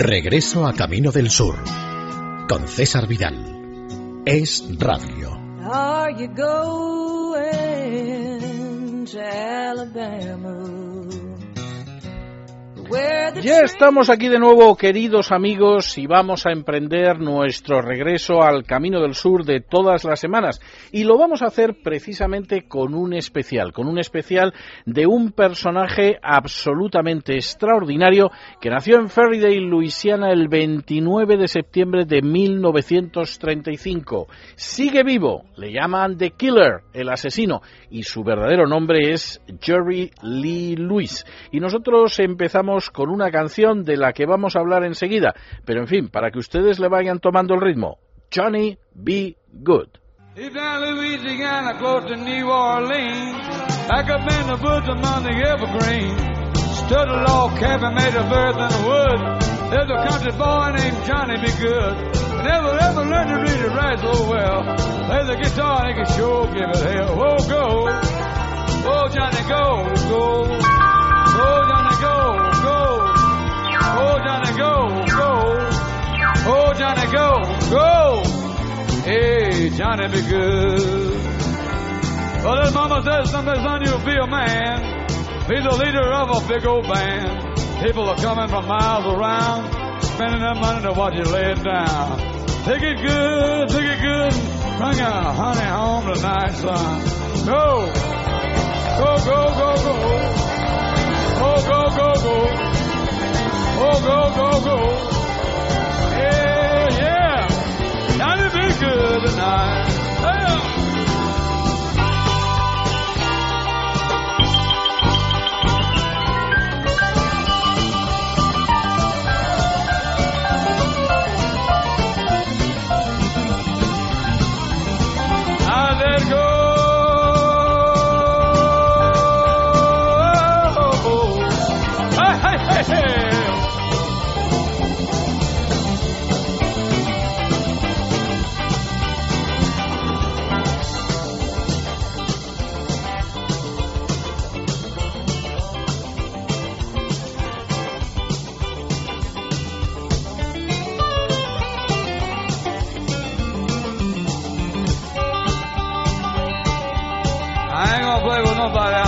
Regreso a Camino del Sur con César Vidal. Es Radio. Ya estamos aquí de nuevo, queridos amigos, y vamos a emprender nuestro regreso al Camino del Sur de todas las semanas. Y lo vamos a hacer precisamente con un especial, con un especial de un personaje absolutamente extraordinario que nació en Ferrydale, Luisiana, el 29 de septiembre de 1935. Sigue vivo, le llaman The Killer, el asesino, y su verdadero nombre es Jerry Lee Lewis. Y nosotros empezamos con una canción de la que vamos a hablar enseguida, pero en fin, para que ustedes le vayan tomando el ritmo. Johnny Be Good. Louisiana, close to New Orleans, in the bosom on the a. There's a country boy named Johnny Good. Never ever to read write so well. The guitar can sure give it. Whoa, Johnny, go. Whoa, Johnny, go. Oh, Johnny, go, go. Oh, Johnny, go, go. Hey, Johnny, be good. Well, his mama says someday, son, you'll be a man. Be the leader of a big old band. People are coming from miles around, spending their money to watch you lay it down. Take it good, take it good. Bring a honey home tonight, son. Go, go, go, go, go. Oh, go, go, go. Oh, go, go, go. Yeah, yeah. Now to be good tonight. Alvarado.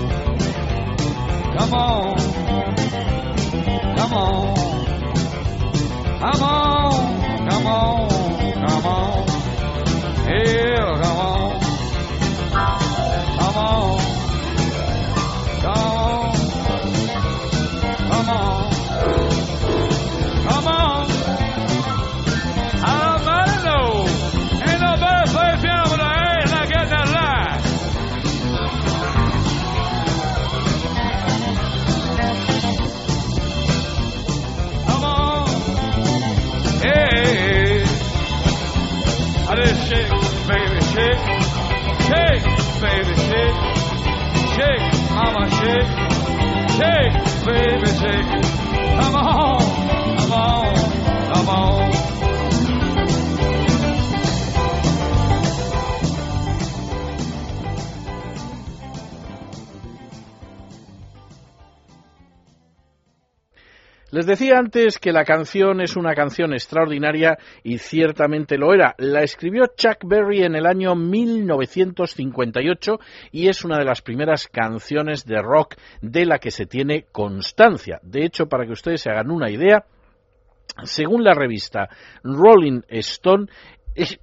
Come on. Come on. Come on. Come on. Come on. Yeah, come on. baby, shake. Shake, mama, shake. Shake, baby, shake. Come on, come on, come on. Les decía antes que la canción es una canción extraordinaria y ciertamente lo era. La escribió Chuck Berry en el año 1958 y es una de las primeras canciones de rock de la que se tiene constancia. De hecho, para que ustedes se hagan una idea, según la revista Rolling Stone, es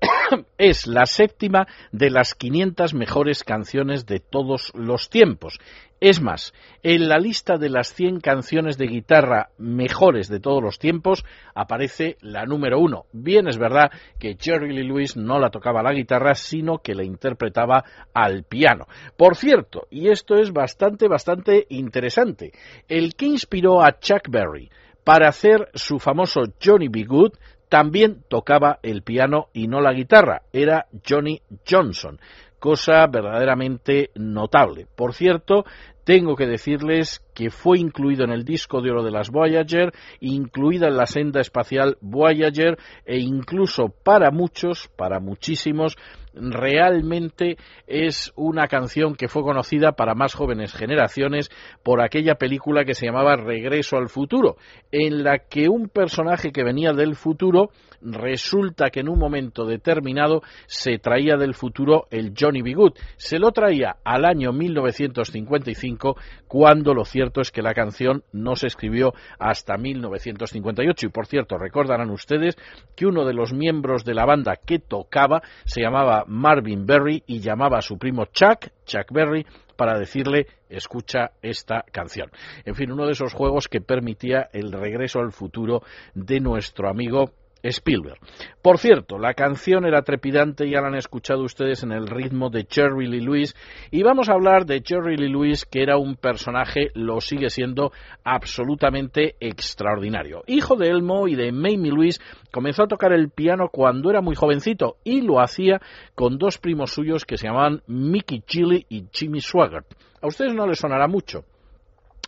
la séptima de las 500 mejores canciones de todos los tiempos. Es más, en la lista de las 100 canciones de guitarra mejores de todos los tiempos aparece la número uno. Bien es verdad que Jerry Lee Lewis no la tocaba la guitarra, sino que la interpretaba al piano. Por cierto, y esto es bastante, bastante interesante, el que inspiró a Chuck Berry para hacer su famoso Johnny B. Good también tocaba el piano y no la guitarra, era Johnny Johnson cosa verdaderamente notable. Por cierto, tengo que decirles que fue incluido en el disco de oro de las Voyager, incluida en la senda espacial Voyager e incluso para muchos, para muchísimos, realmente es una canción que fue conocida para más jóvenes generaciones por aquella película que se llamaba Regreso al futuro, en la que un personaje que venía del futuro resulta que en un momento determinado se traía del futuro el Johnny B. Se lo traía al año 1955, cuando lo cierto es que la canción no se escribió hasta 1958. Y por cierto, recordarán ustedes que uno de los miembros de la banda que tocaba se llamaba Marvin Berry y llamaba a su primo Chuck, Chuck Berry, para decirle escucha esta canción. En fin, uno de esos juegos que permitía el regreso al futuro de nuestro amigo Spielberg. Por cierto, la canción era trepidante, ya la han escuchado ustedes en el ritmo de Jerry Lee Lewis, y vamos a hablar de Jerry Lee Lewis, que era un personaje, lo sigue siendo, absolutamente extraordinario. Hijo de Elmo y de Mamie Lewis, comenzó a tocar el piano cuando era muy jovencito, y lo hacía con dos primos suyos que se llamaban Mickey Chili y Jimmy Swaggart. A ustedes no les sonará mucho.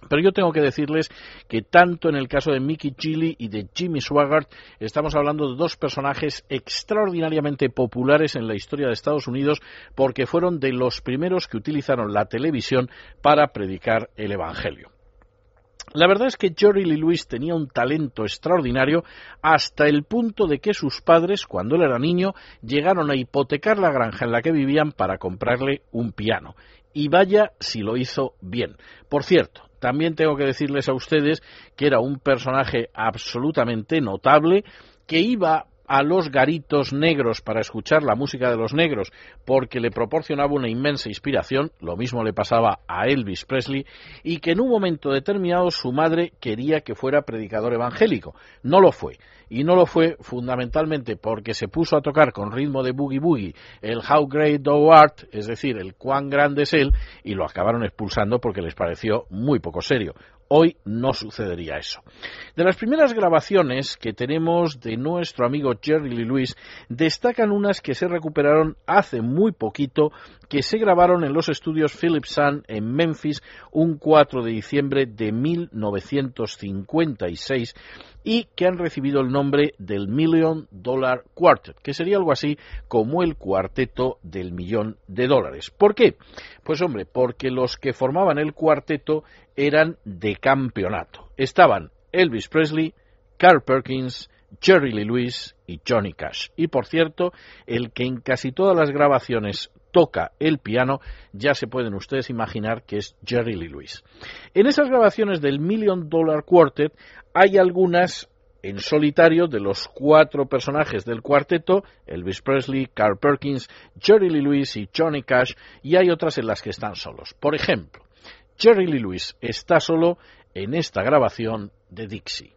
Pero yo tengo que decirles que tanto en el caso de Mickey Chili y de Jimmy Swaggart estamos hablando de dos personajes extraordinariamente populares en la historia de Estados Unidos porque fueron de los primeros que utilizaron la televisión para predicar el Evangelio. La verdad es que Jerry Lee Lewis tenía un talento extraordinario hasta el punto de que sus padres, cuando él era niño, llegaron a hipotecar la granja en la que vivían para comprarle un piano. Y vaya si lo hizo bien. Por cierto, también tengo que decirles a ustedes que era un personaje absolutamente notable, que iba a los garitos negros para escuchar la música de los negros porque le proporcionaba una inmensa inspiración, lo mismo le pasaba a Elvis Presley, y que en un momento determinado su madre quería que fuera predicador evangélico. No lo fue. Y no lo fue fundamentalmente porque se puso a tocar con ritmo de boogie boogie el How Great Thou Art, es decir, el cuán grande es él, y lo acabaron expulsando porque les pareció muy poco serio. Hoy no sucedería eso. De las primeras grabaciones que tenemos de nuestro amigo Jerry Lee Lewis, destacan unas que se recuperaron hace muy poquito, que se grabaron en los estudios Philip Sun en Memphis un 4 de diciembre de 1956 y que han recibido el nombre del Million Dollar Quartet, que sería algo así como el cuarteto del millón de dólares. ¿Por qué? Pues hombre, porque los que formaban el cuarteto eran de campeonato. Estaban Elvis Presley, Carl Perkins, Jerry Lee Lewis y Johnny Cash. Y por cierto, el que en casi todas las grabaciones toca el piano, ya se pueden ustedes imaginar que es Jerry Lee Lewis. En esas grabaciones del Million Dollar Quartet hay algunas en solitario de los cuatro personajes del cuarteto, Elvis Presley, Carl Perkins, Jerry Lee Lewis y Johnny Cash, y hay otras en las que están solos. Por ejemplo, Jerry Lee Lewis está solo en esta grabación de Dixie.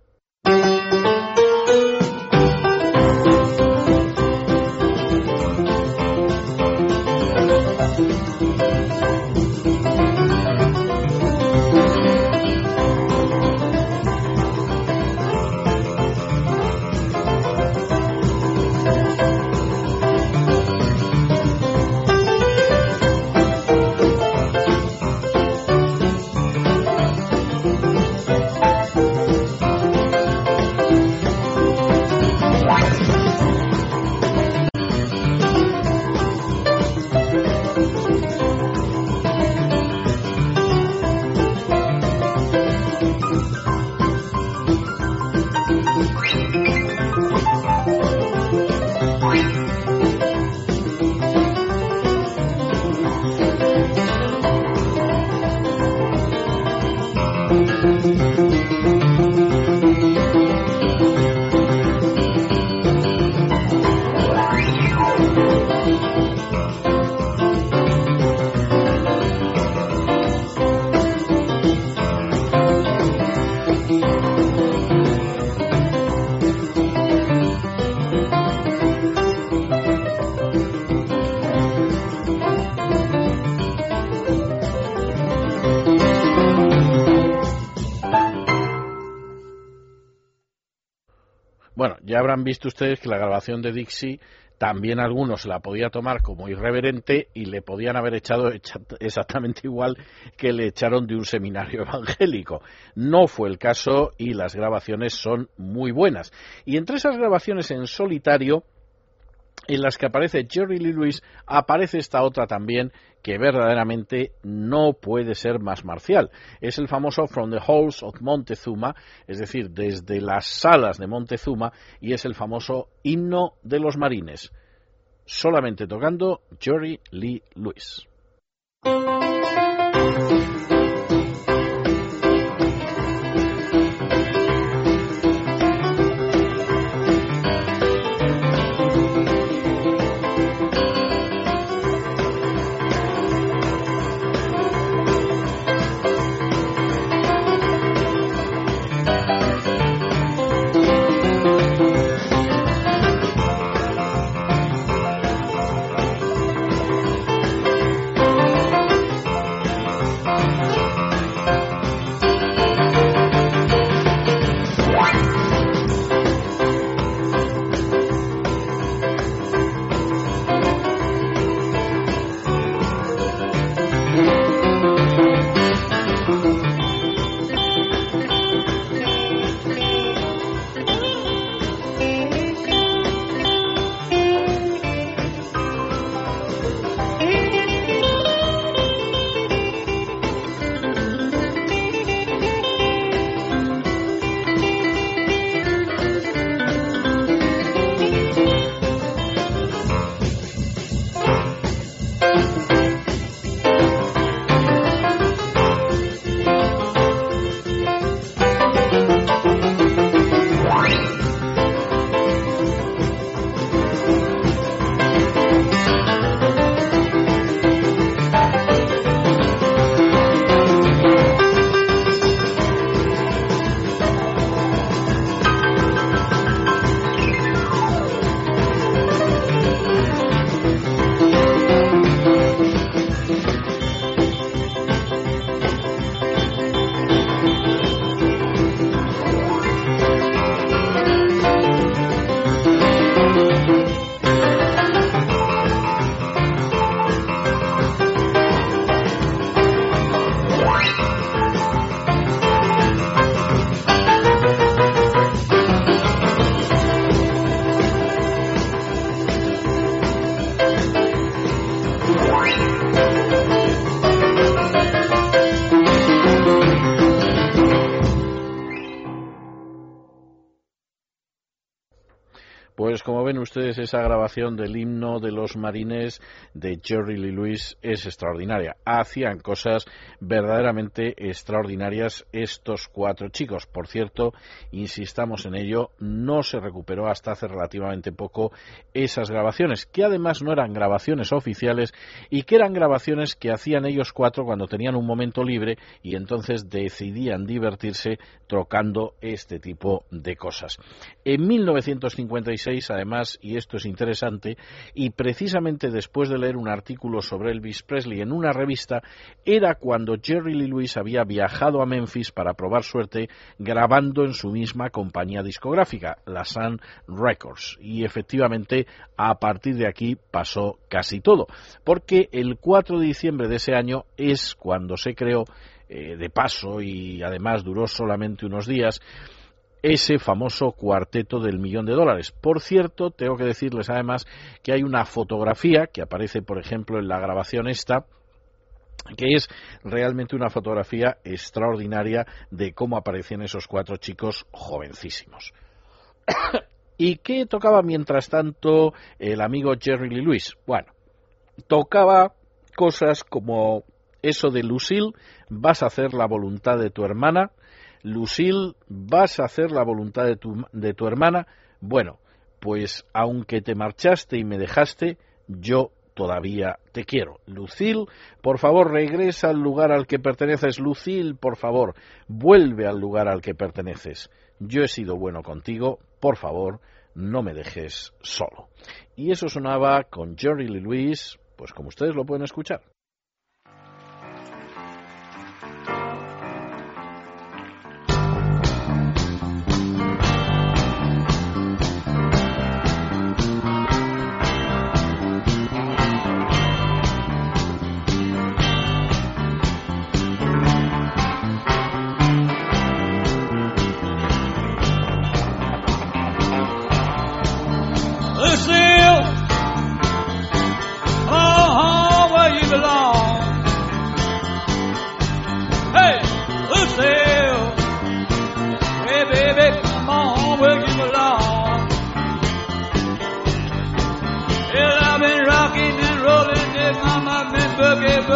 Habrán visto ustedes que la grabación de Dixie también algunos la podía tomar como irreverente y le podían haber echado exactamente igual que le echaron de un seminario evangélico. No fue el caso y las grabaciones son muy buenas. Y entre esas grabaciones en solitario, en las que aparece Jerry Lee Lewis, aparece esta otra también que verdaderamente no puede ser más marcial. Es el famoso From the Halls of Montezuma, es decir, desde las salas de Montezuma, y es el famoso himno de los marines, solamente tocando Jerry Lee Lewis. Ustedes esa grabación del himno de los marines de Jerry Lee Lewis es extraordinaria. Hacían cosas verdaderamente extraordinarias estos cuatro chicos. Por cierto, insistamos en ello, no se recuperó hasta hace relativamente poco esas grabaciones, que además no eran grabaciones oficiales y que eran grabaciones que hacían ellos cuatro cuando tenían un momento libre y entonces decidían divertirse tocando este tipo de cosas. En 1956, además, y esto es interesante, y precisamente después de leer un artículo sobre Elvis Presley en una revista, era cuando Jerry Lee Lewis había viajado a Memphis para probar suerte grabando en su misma compañía discográfica, la Sun Records. Y efectivamente, a partir de aquí pasó casi todo, porque el 4 de diciembre de ese año es cuando se creó eh, de paso y además duró solamente unos días, ese famoso cuarteto del millón de dólares. Por cierto, tengo que decirles además que hay una fotografía que aparece, por ejemplo, en la grabación esta, que es realmente una fotografía extraordinaria de cómo aparecían esos cuatro chicos jovencísimos. ¿Y qué tocaba mientras tanto el amigo Jerry Lee Lewis? Bueno, tocaba cosas como eso de Lucille, vas a hacer la voluntad de tu hermana, Lucille, ¿vas a hacer la voluntad de tu, de tu hermana? Bueno, pues aunque te marchaste y me dejaste, yo todavía te quiero. Lucille, por favor, regresa al lugar al que perteneces. Lucille, por favor, vuelve al lugar al que perteneces. Yo he sido bueno contigo, por favor, no me dejes solo. Y eso sonaba con Jerry Lee Lewis, pues como ustedes lo pueden escuchar.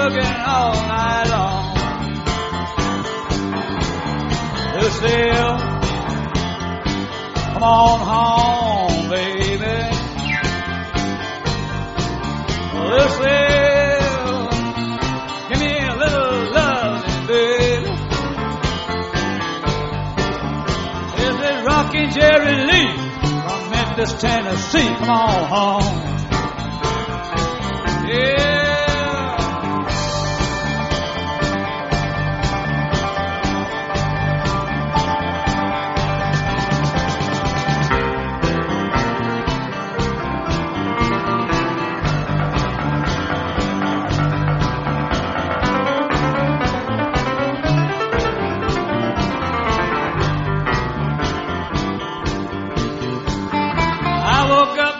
Boogieing all night long. Lucille, come on home, baby. Lucille, give me a little loving, baby. Is Rockin' Jerry Lee from Memphis, Tennessee. Come on home. Yeah.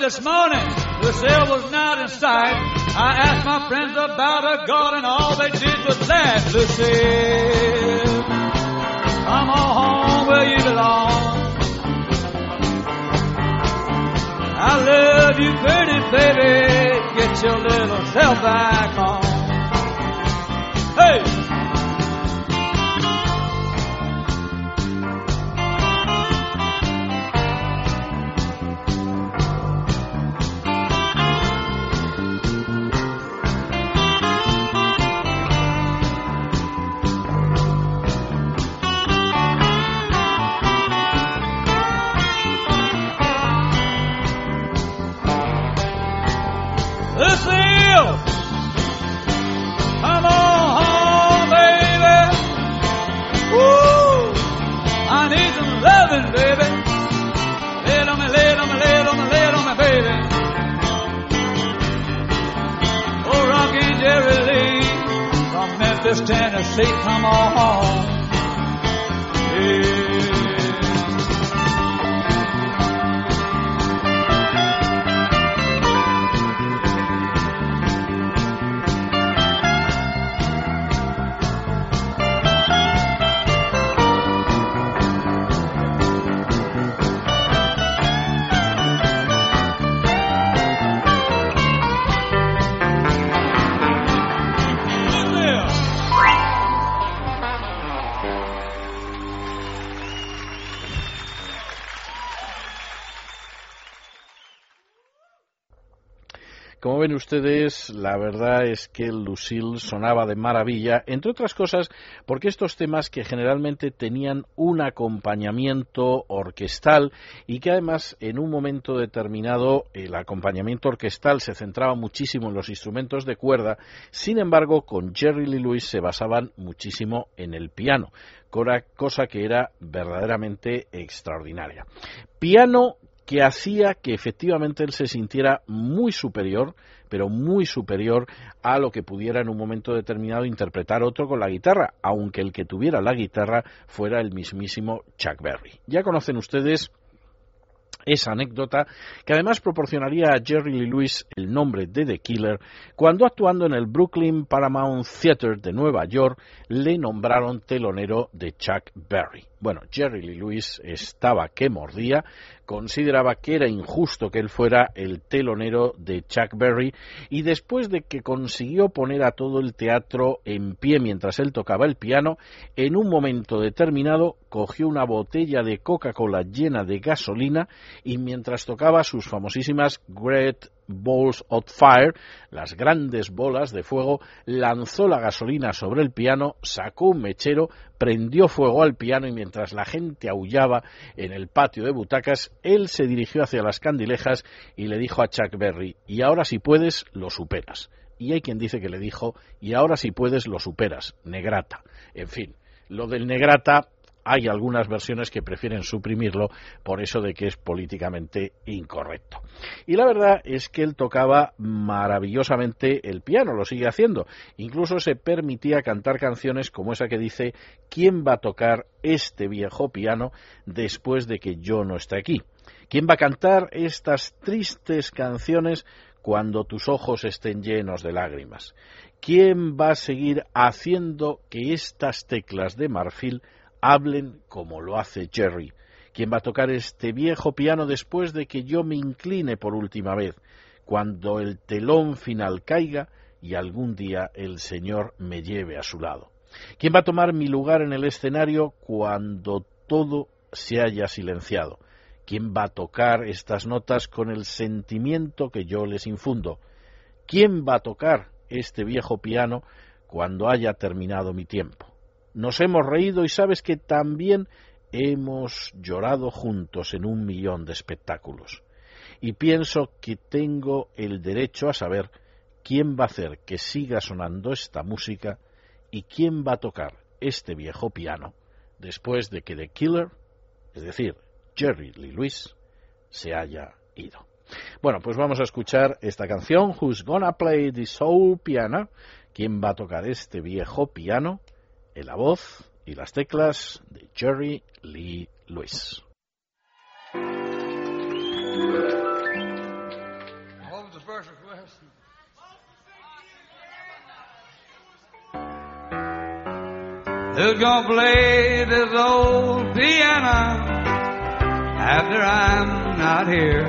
This morning, Lucille was not in sight. I asked my friends about her God, and all they did was laugh. Lucille, come on home where you belong. I love you, pretty baby. Get your little self back home. Ven ustedes, la verdad es que Lucille sonaba de maravilla, entre otras cosas porque estos temas que generalmente tenían un acompañamiento orquestal y que además en un momento determinado el acompañamiento orquestal se centraba muchísimo en los instrumentos de cuerda, sin embargo con Jerry Lee Lewis se basaban muchísimo en el piano, cosa que era verdaderamente extraordinaria. Piano que hacía que efectivamente él se sintiera muy superior, pero muy superior a lo que pudiera en un momento determinado interpretar otro con la guitarra, aunque el que tuviera la guitarra fuera el mismísimo Chuck Berry. Ya conocen ustedes esa anécdota que además proporcionaría a Jerry Lee Lewis el nombre de The Killer cuando actuando en el Brooklyn Paramount Theater de Nueva York le nombraron telonero de Chuck Berry. Bueno, Jerry Lee Lewis estaba que mordía, consideraba que era injusto que él fuera el telonero de Chuck Berry y después de que consiguió poner a todo el teatro en pie mientras él tocaba el piano, en un momento determinado cogió una botella de Coca-Cola llena de gasolina y mientras tocaba sus famosísimas Great Balls of Fire, las grandes bolas de fuego, lanzó la gasolina sobre el piano, sacó un mechero, prendió fuego al piano y mientras la gente aullaba en el patio de butacas, él se dirigió hacia las candilejas y le dijo a Chuck Berry, y ahora si puedes, lo superas. Y hay quien dice que le dijo, y ahora si puedes, lo superas, negrata. En fin, lo del negrata hay algunas versiones que prefieren suprimirlo por eso de que es políticamente incorrecto. Y la verdad es que él tocaba maravillosamente el piano, lo sigue haciendo. Incluso se permitía cantar canciones como esa que dice ¿Quién va a tocar este viejo piano después de que yo no esté aquí? ¿Quién va a cantar estas tristes canciones cuando tus ojos estén llenos de lágrimas? ¿Quién va a seguir haciendo que estas teclas de marfil hablen como lo hace Jerry? ¿Quién va a tocar este viejo piano después de que yo me incline por última vez, cuando el telón final caiga y algún día el Señor me lleve a su lado? ¿Quién va a tomar mi lugar en el escenario cuando todo se haya silenciado? ¿Quién va a tocar estas notas con el sentimiento que yo les infundo? ¿Quién va a tocar este viejo piano cuando haya terminado mi tiempo? Nos hemos reído y sabes que también hemos llorado juntos en un millón de espectáculos. Y pienso que tengo el derecho a saber quién va a hacer que siga sonando esta música y quién va a tocar este viejo piano después de que The Killer, es decir, Jerry Lee Lewis se haya ido. Bueno, pues vamos a escuchar esta canción, Who's Gonna Play the Soul Piano? ¿Quién va a tocar este viejo piano? En la voz y las teclas de Jerry Lee Lewis. Who's gonna play this old piano after I'm not here?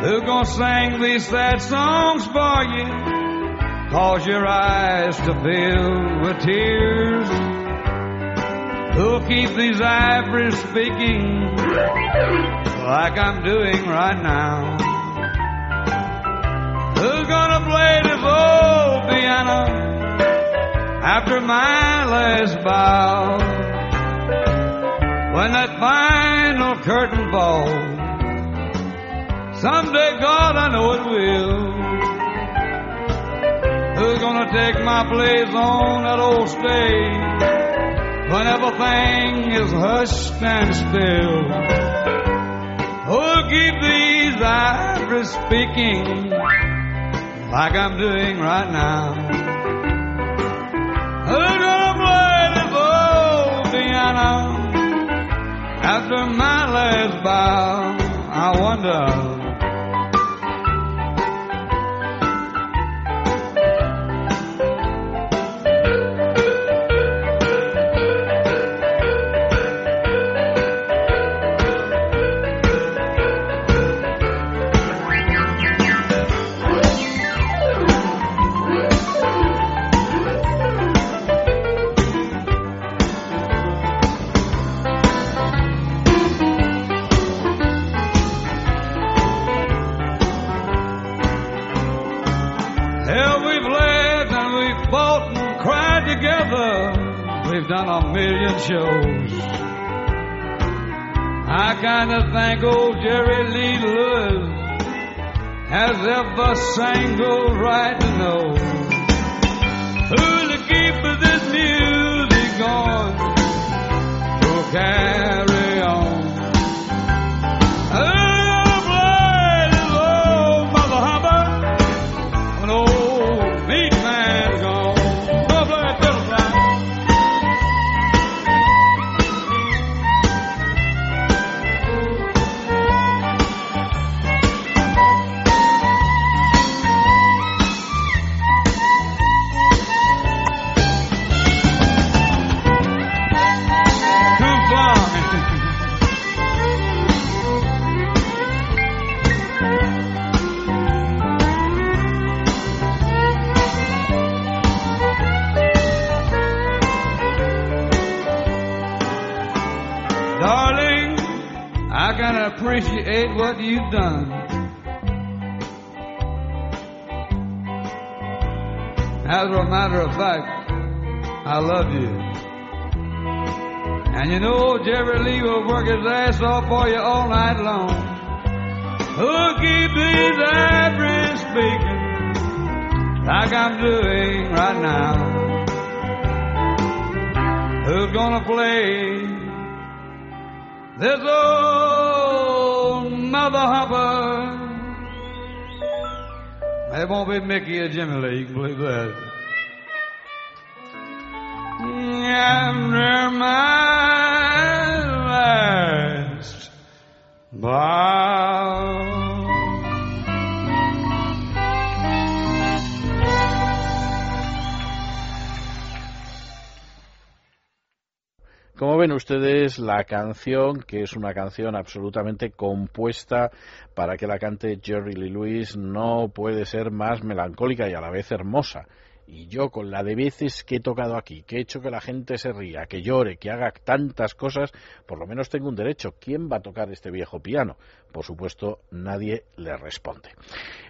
Who's gonna sing these sad songs for you? Cause your eyes to fill with tears. Who'll keep these ivories speaking like I'm doing right now? Who's gonna play this old piano? after my last bow. When that final curtain falls, someday, God, I know it will. Who's gonna take my place on that old stage when everything is hushed and still? Who'll keep these ivories speaking like I'm doing right now? Who's gonna play this old piano after my last bow? I wonder. We've done a million shows. I kind of think old Jerry Lee Lewis has ever those right to know. Who's to keep this music going? Who'll carry what you've done. As a matter of fact, I love you. And you know Jerry Lee will work his ass off for you all night long. Who'll keep these ivories speaking like I'm doing right now? Who's gonna play this old mother hopper? It won't be Mickey or Jimmy Lee, you can believe that. After my last bow. Como ven ustedes, la canción, que es una canción absolutamente compuesta para que la cante Jerry Lee Lewis, no puede ser más melancólica y a la vez hermosa. Y yo, con la de veces que he tocado aquí, que he hecho que la gente se ría, que llore, que haga tantas cosas, por lo menos tengo un derecho. ¿Quién va a tocar este viejo piano? Por supuesto, nadie le responde.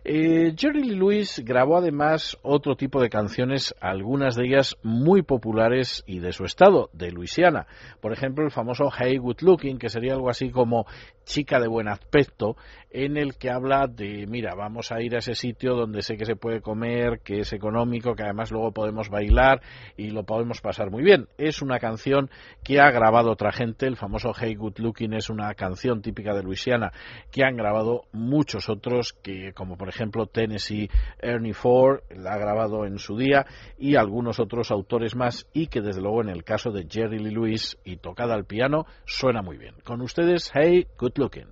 Eh, Jerry Lee Lewis grabó además otro tipo de canciones, algunas de ellas muy populares y de su estado, de Luisiana. Por ejemplo, el famoso Hey Good Looking, que sería algo así como chica de buen aspecto, en el que habla de, mira, vamos a ir a ese sitio donde sé que se puede comer, que es económico, que además luego podemos bailar y lo podemos pasar muy bien. Es una canción que ha grabado otra gente, el famoso Hey Good Looking es una canción típica de Luisiana que han grabado muchos otros, que como por ejemplo Tennessee Ernie Ford la ha grabado en su día y algunos otros autores más y que desde luego en el caso de Jerry Lee Lewis y tocada al piano suena muy bien. Con ustedes, Hey Good Looking.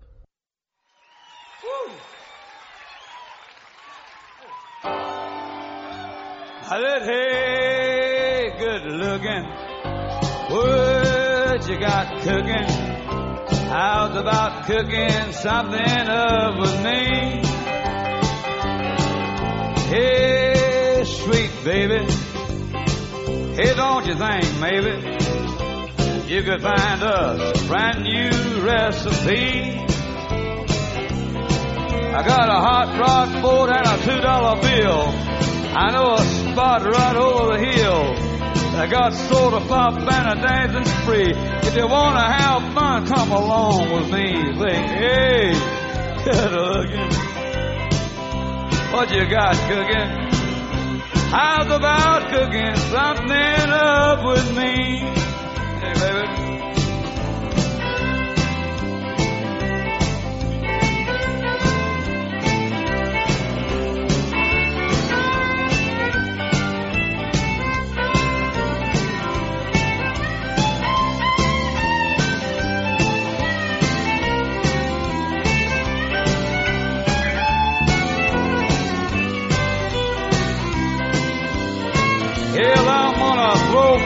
I said, hey, good looking. What you got cooking? How's about cooking something up with me? Hey, sweet baby. Hey, don't you think maybe you could find us a brand new recipe? I got a hot rod boat and a two dollar bill. I know a spot right over the hill. I got soda pop and a dancing spree. If you wanna have fun, come along with me. Say, hey, good looking. What you got cooking? How's about cooking something up with me? Hey, baby.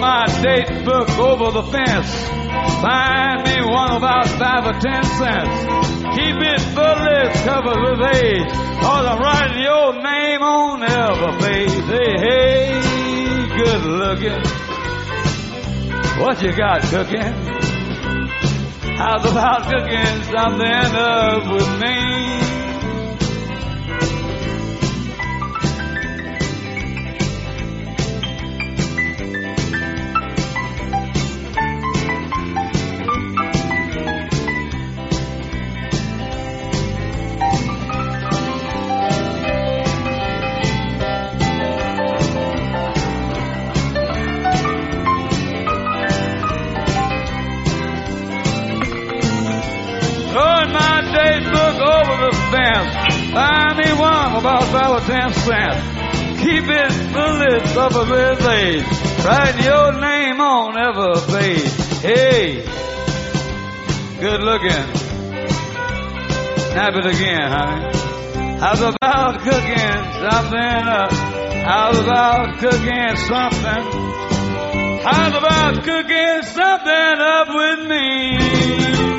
My date book over the fence. Find me one about five or ten cents. Keep it fully covered with age. Cause I'm writing your name on every page. Hey, hey, good looking. What you got cooking? How's about cooking something up with me? love dance. I need one about ten cents. Keep it the list of a mermaid. Write your name on every page. Hey, good looking. Nap it again, honey. I was about cooking something up. I was about cooking something. I was about cooking something up with me.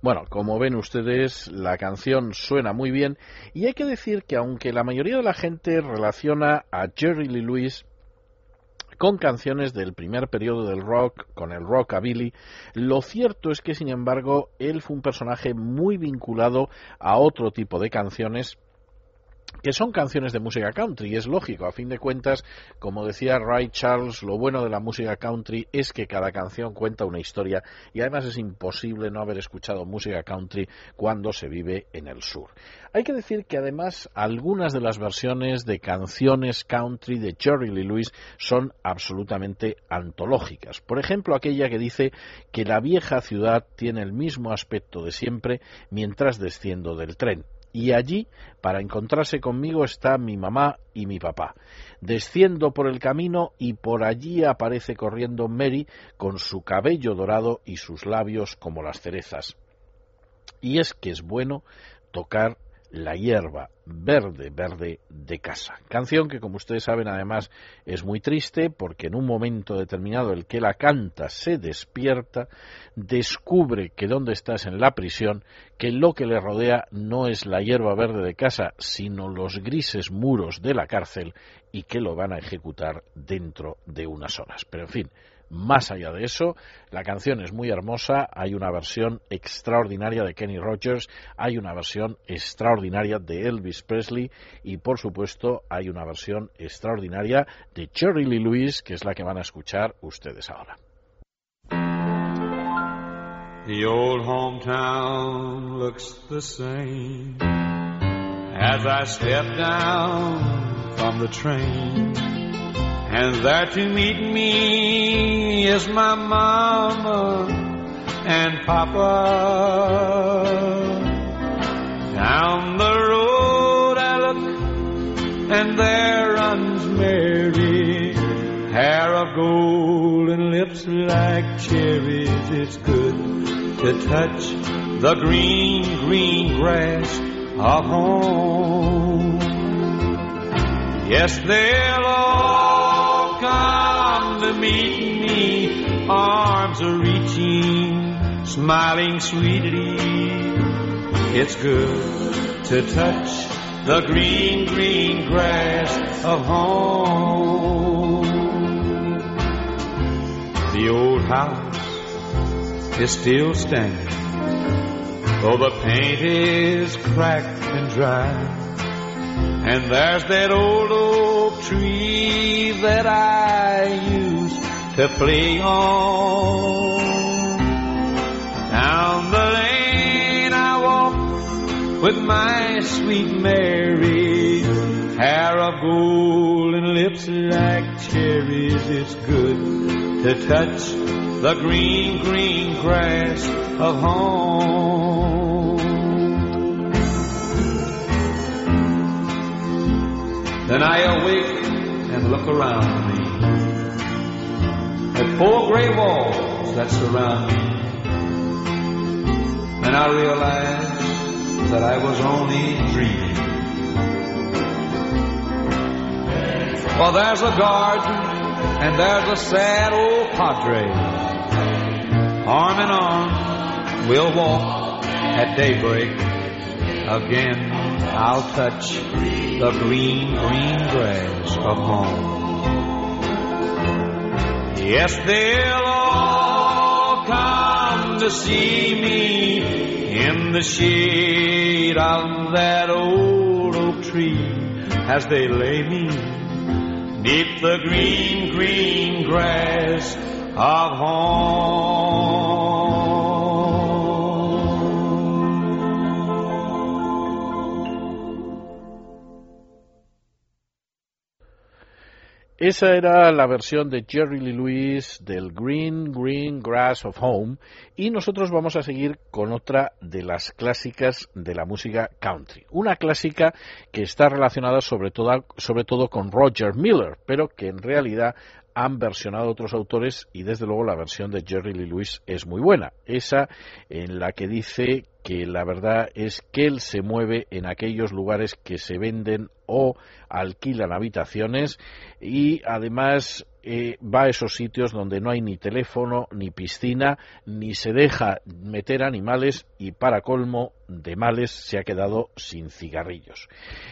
Bueno, como ven ustedes, la canción suena muy bien y hay que decir que aunque la mayoría de la gente relaciona a Jerry Lee Lewis con canciones del primer periodo del rock, con el rockabilly. Lo cierto es que, sin embargo, él fue un personaje muy vinculado a otro tipo de canciones que son canciones de música country, y es lógico, a fin de cuentas, como decía Ray Charles, lo bueno de la música country es que cada canción cuenta una historia y además es imposible no haber escuchado música country cuando se vive en el sur. Hay que decir que además algunas de las versiones de canciones country de Jerry Lee Lewis son absolutamente antológicas. Por ejemplo, aquella que dice que la vieja ciudad tiene el mismo aspecto de siempre mientras desciendo del tren y allí, para encontrarse conmigo, está mi mamá y mi papá. Desciendo por el camino y por allí aparece corriendo Mary con su cabello dorado y sus labios como las cerezas. Y es que es bueno tocar la hierba verde, verde de casa. Canción que, como ustedes saben, además es muy triste porque en un momento determinado el que la canta se despierta, descubre que donde estás en la prisión, que lo que le rodea no es la hierba verde de casa, sino los grises muros de la cárcel y que lo van a ejecutar dentro de unas horas. Pero en fin, más allá de eso, la canción es muy hermosa, hay una versión extraordinaria de Kenny Rogers, hay una versión extraordinaria de Elvis Presley y por supuesto hay una versión extraordinaria de Cherry Lee Lewis, que es la que van a escuchar ustedes ahora. The old hometown looks the same as I step down from the train. And there to meet me is my mama and papa. Down the road I look and there runs Mary. Hair of gold and lips like cherries. It's good to touch the green, green grass of home. Yes, they'll all come to meet me, arms are reaching, smiling sweetly. It's good to touch the green, green grass of home. The old house is still standing, though the paint is cracked and dry. And there's that old oak tree that I used to play on. Down the lane I walk with my sweet Mary. Hair of gold and lips like cherries. It's good to touch the green, green grass of home. Then I awake and look around me at four gray walls that surround me. And I realize that I was only dreaming. Well, there's a garden and there's a sad old padre. Arm in arm, we'll walk at daybreak again. I'll touch the green, green grass of home. Yes, they'll all come to see me in the shade of that old oak tree as they lay me neath the green, green grass of Esa era la versión de Jerry Lee Lewis del Green Green Grass of Home y nosotros vamos a seguir con otra de las clásicas de la música country. Una clásica que está relacionada sobre todo, sobre todo con Roger Miller, pero que en realidad han versionado otros autores y desde luego la versión de Jerry Lee Lewis es muy buena. Esa en la que dice que la verdad es que él se mueve en aquellos lugares que se venden o alquilan habitaciones y además eh, va a esos sitios donde no hay ni teléfono, ni piscina, ni se deja meter animales y para colmo de males se ha quedado sin cigarrillos.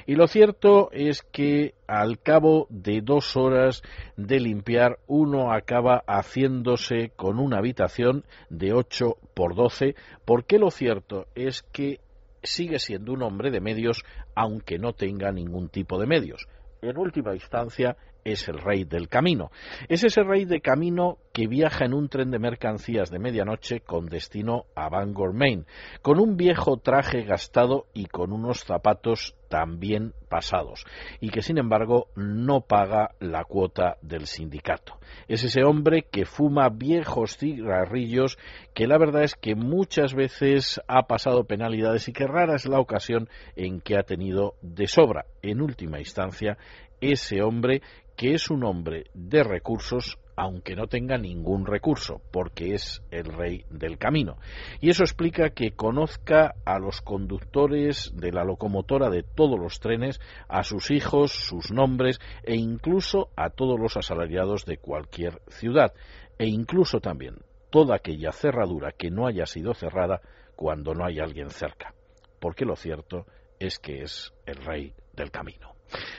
Y lo cierto es que al cabo de dos horas de limpiar uno acaba haciéndose con una habitación de 8 por 12 porque lo cierto es que sigue siendo un hombre de medios aunque no tenga ningún tipo de medios. En última instancia, es el rey del camino. Es ese rey de camino que viaja en un tren de mercancías de medianoche con destino a Bangor, Maine, con un viejo traje gastado y con unos zapatos también pasados, y que sin embargo no paga la cuota del sindicato. Es ese hombre que fuma viejos cigarrillos que la verdad es que muchas veces ha pasado penalidades y que rara es la ocasión en que ha tenido de sobra, en última instancia, ese hombre que es un hombre de recursos aunque no tenga ningún recurso, porque es el rey del camino. Y eso explica que conozca a los conductores de la locomotora de todos los trenes, a sus hijos, sus nombres e incluso a todos los asalariados de cualquier ciudad, e incluso también toda aquella cerradura que no haya sido cerrada cuando no hay alguien cerca. Porque lo cierto es que es el rey del camino.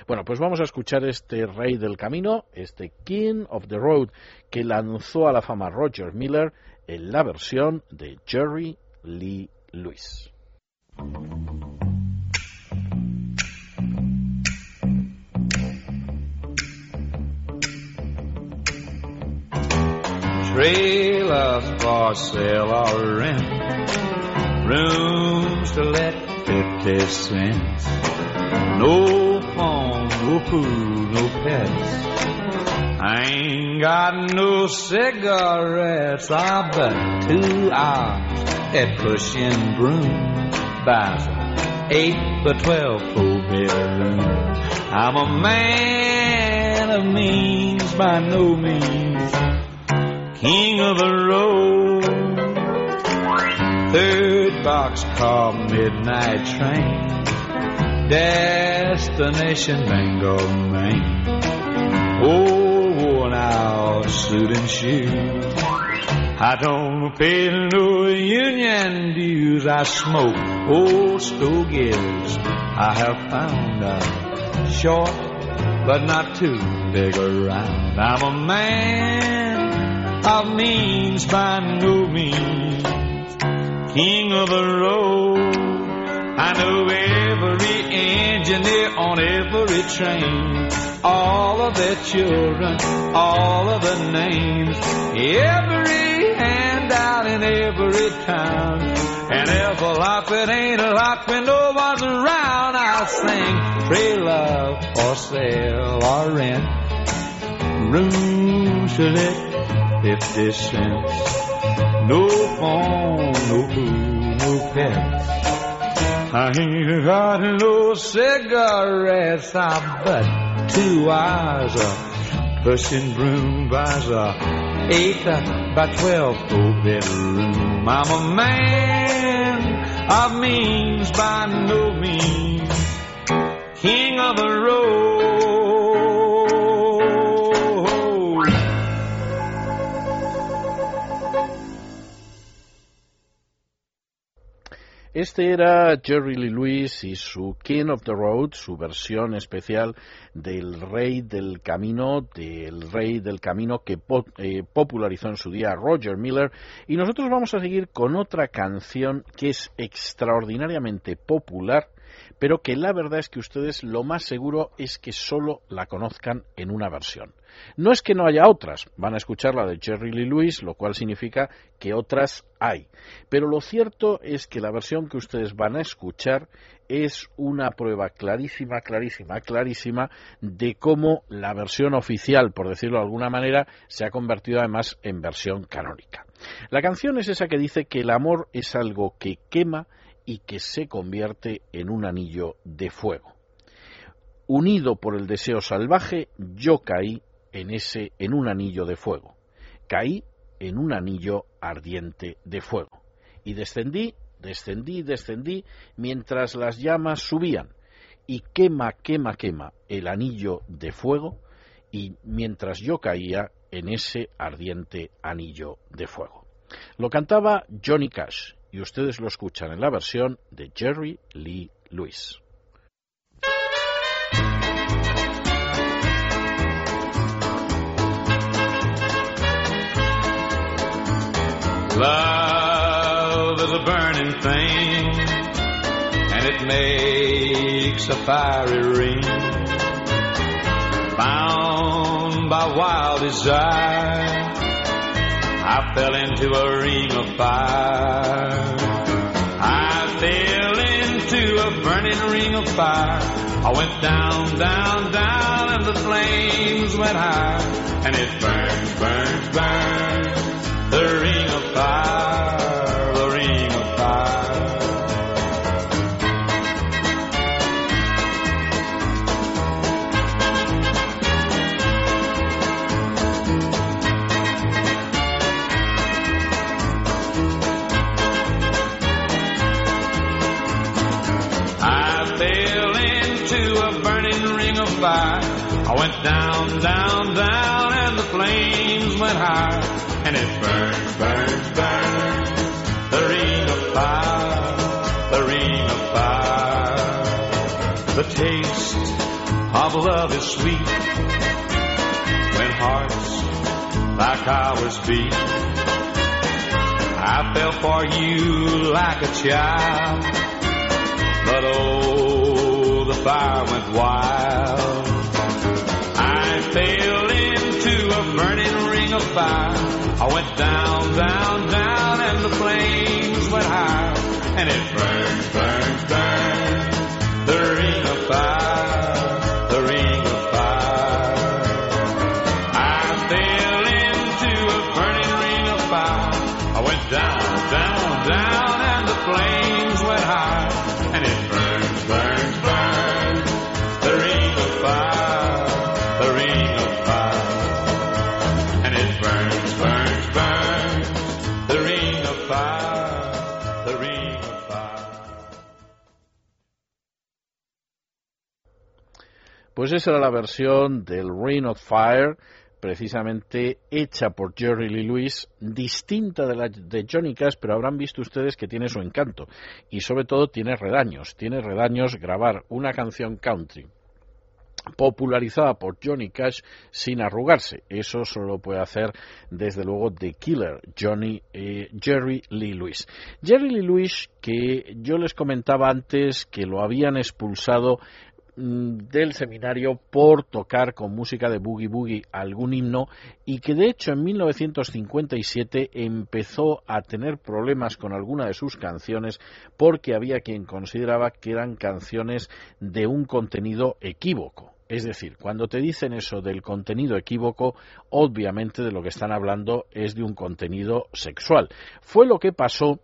Bueno, pues vamos a escuchar este rey del camino, este King of the Road, que lanzó a la fama Roger Miller en la versión de Jerry Lee Lewis. Trailers for sale or rent, rooms to let 50 cents. No phone, no pets. I ain't got no cigarettes. I bet two hours at pushing broom buys eight by twelve full bedroom. I'm a man of means by no means, king of the road. Third box boxcar midnight train Destination Bangor, Maine. Oh, worn out suit and shoes. I don't pay no union dues. I smoke old stogies. I have found I'm short, but not too big around. I'm a man of means by no means. King of the road. I know every engineer on every train, all of their children, all of the names, every handout in every town. And if a lot it ain't a lot when no one's around, I'll sing free love or sale or rent. Room should it 50 cents. No phone, no food, no pets. I ain't got no cigarettes, I but two eyes of pushing broom buys a eight by twelve full bedroom. I'm a man of means by no means, king of the road. Este era Jerry Lee Lewis y su King of the Road, su versión especial del Rey del Camino, del Rey del Camino que eh, popularizó en su día Roger Miller. Y nosotros vamos a seguir con otra canción que es extraordinariamente popular pero que la verdad es que ustedes lo más seguro es que solo la conozcan en una versión. No es que no haya otras, van a escuchar la de Jerry Lee Lewis, lo cual significa que otras hay. Pero lo cierto es que la versión que ustedes van a escuchar es una prueba clarísima, clarísima, clarísima de cómo la versión oficial, por decirlo de alguna manera, se ha convertido además en versión canónica. La canción es esa que dice que el amor es algo que quema y que se convierte en un anillo de fuego. Unido por el deseo salvaje, yo caí en ese en un anillo de fuego. Caí en un anillo ardiente de fuego. Y descendí, descendí, descendí, mientras las llamas subían. Y quema, quema, quema el anillo de fuego, y mientras yo caía en ese ardiente anillo de fuego. Lo cantaba Johnny Cash, y ustedes lo escuchan en la versión de Jerry Lee Lewis. Love is a burning thing, and it makes a fiery ring. Bound my wild desire. I fell into a ring of fire. I fell into a burning ring of fire. I went down, down, down, and the flames went high. And it burns, burns, burns. The ring of fire, the ring of fire. I fell into a burning ring of fire. I went down, down, down, and the flames went high. And it burns, burns, burns. The ring of fire, the ring of fire. The taste of love is sweet when hearts like ours beat. I fell for you like a child. But oh, the fire went wild. I fell into a burning ring of fire. I went down, down, down, and the flames went high. And it burns, burns, burns. Pues esa era la versión del Ring of Fire, precisamente hecha por Jerry Lee Lewis, distinta de la de Johnny Cash, pero habrán visto ustedes que tiene su encanto. Y sobre todo tiene redaños. Tiene redaños grabar una canción country popularizada por Johnny Cash sin arrugarse. Eso solo lo puede hacer desde luego The Killer, Johnny, eh, Jerry Lee Lewis. Jerry Lee Lewis, que yo les comentaba antes que lo habían expulsado del seminario por tocar con música de boogie boogie algún himno y que de hecho en 1957 empezó a tener problemas con alguna de sus canciones porque había quien consideraba que eran canciones de un contenido equívoco. Es decir, cuando te dicen eso del contenido equívoco, obviamente de lo que están hablando es de un contenido sexual. Fue lo que pasó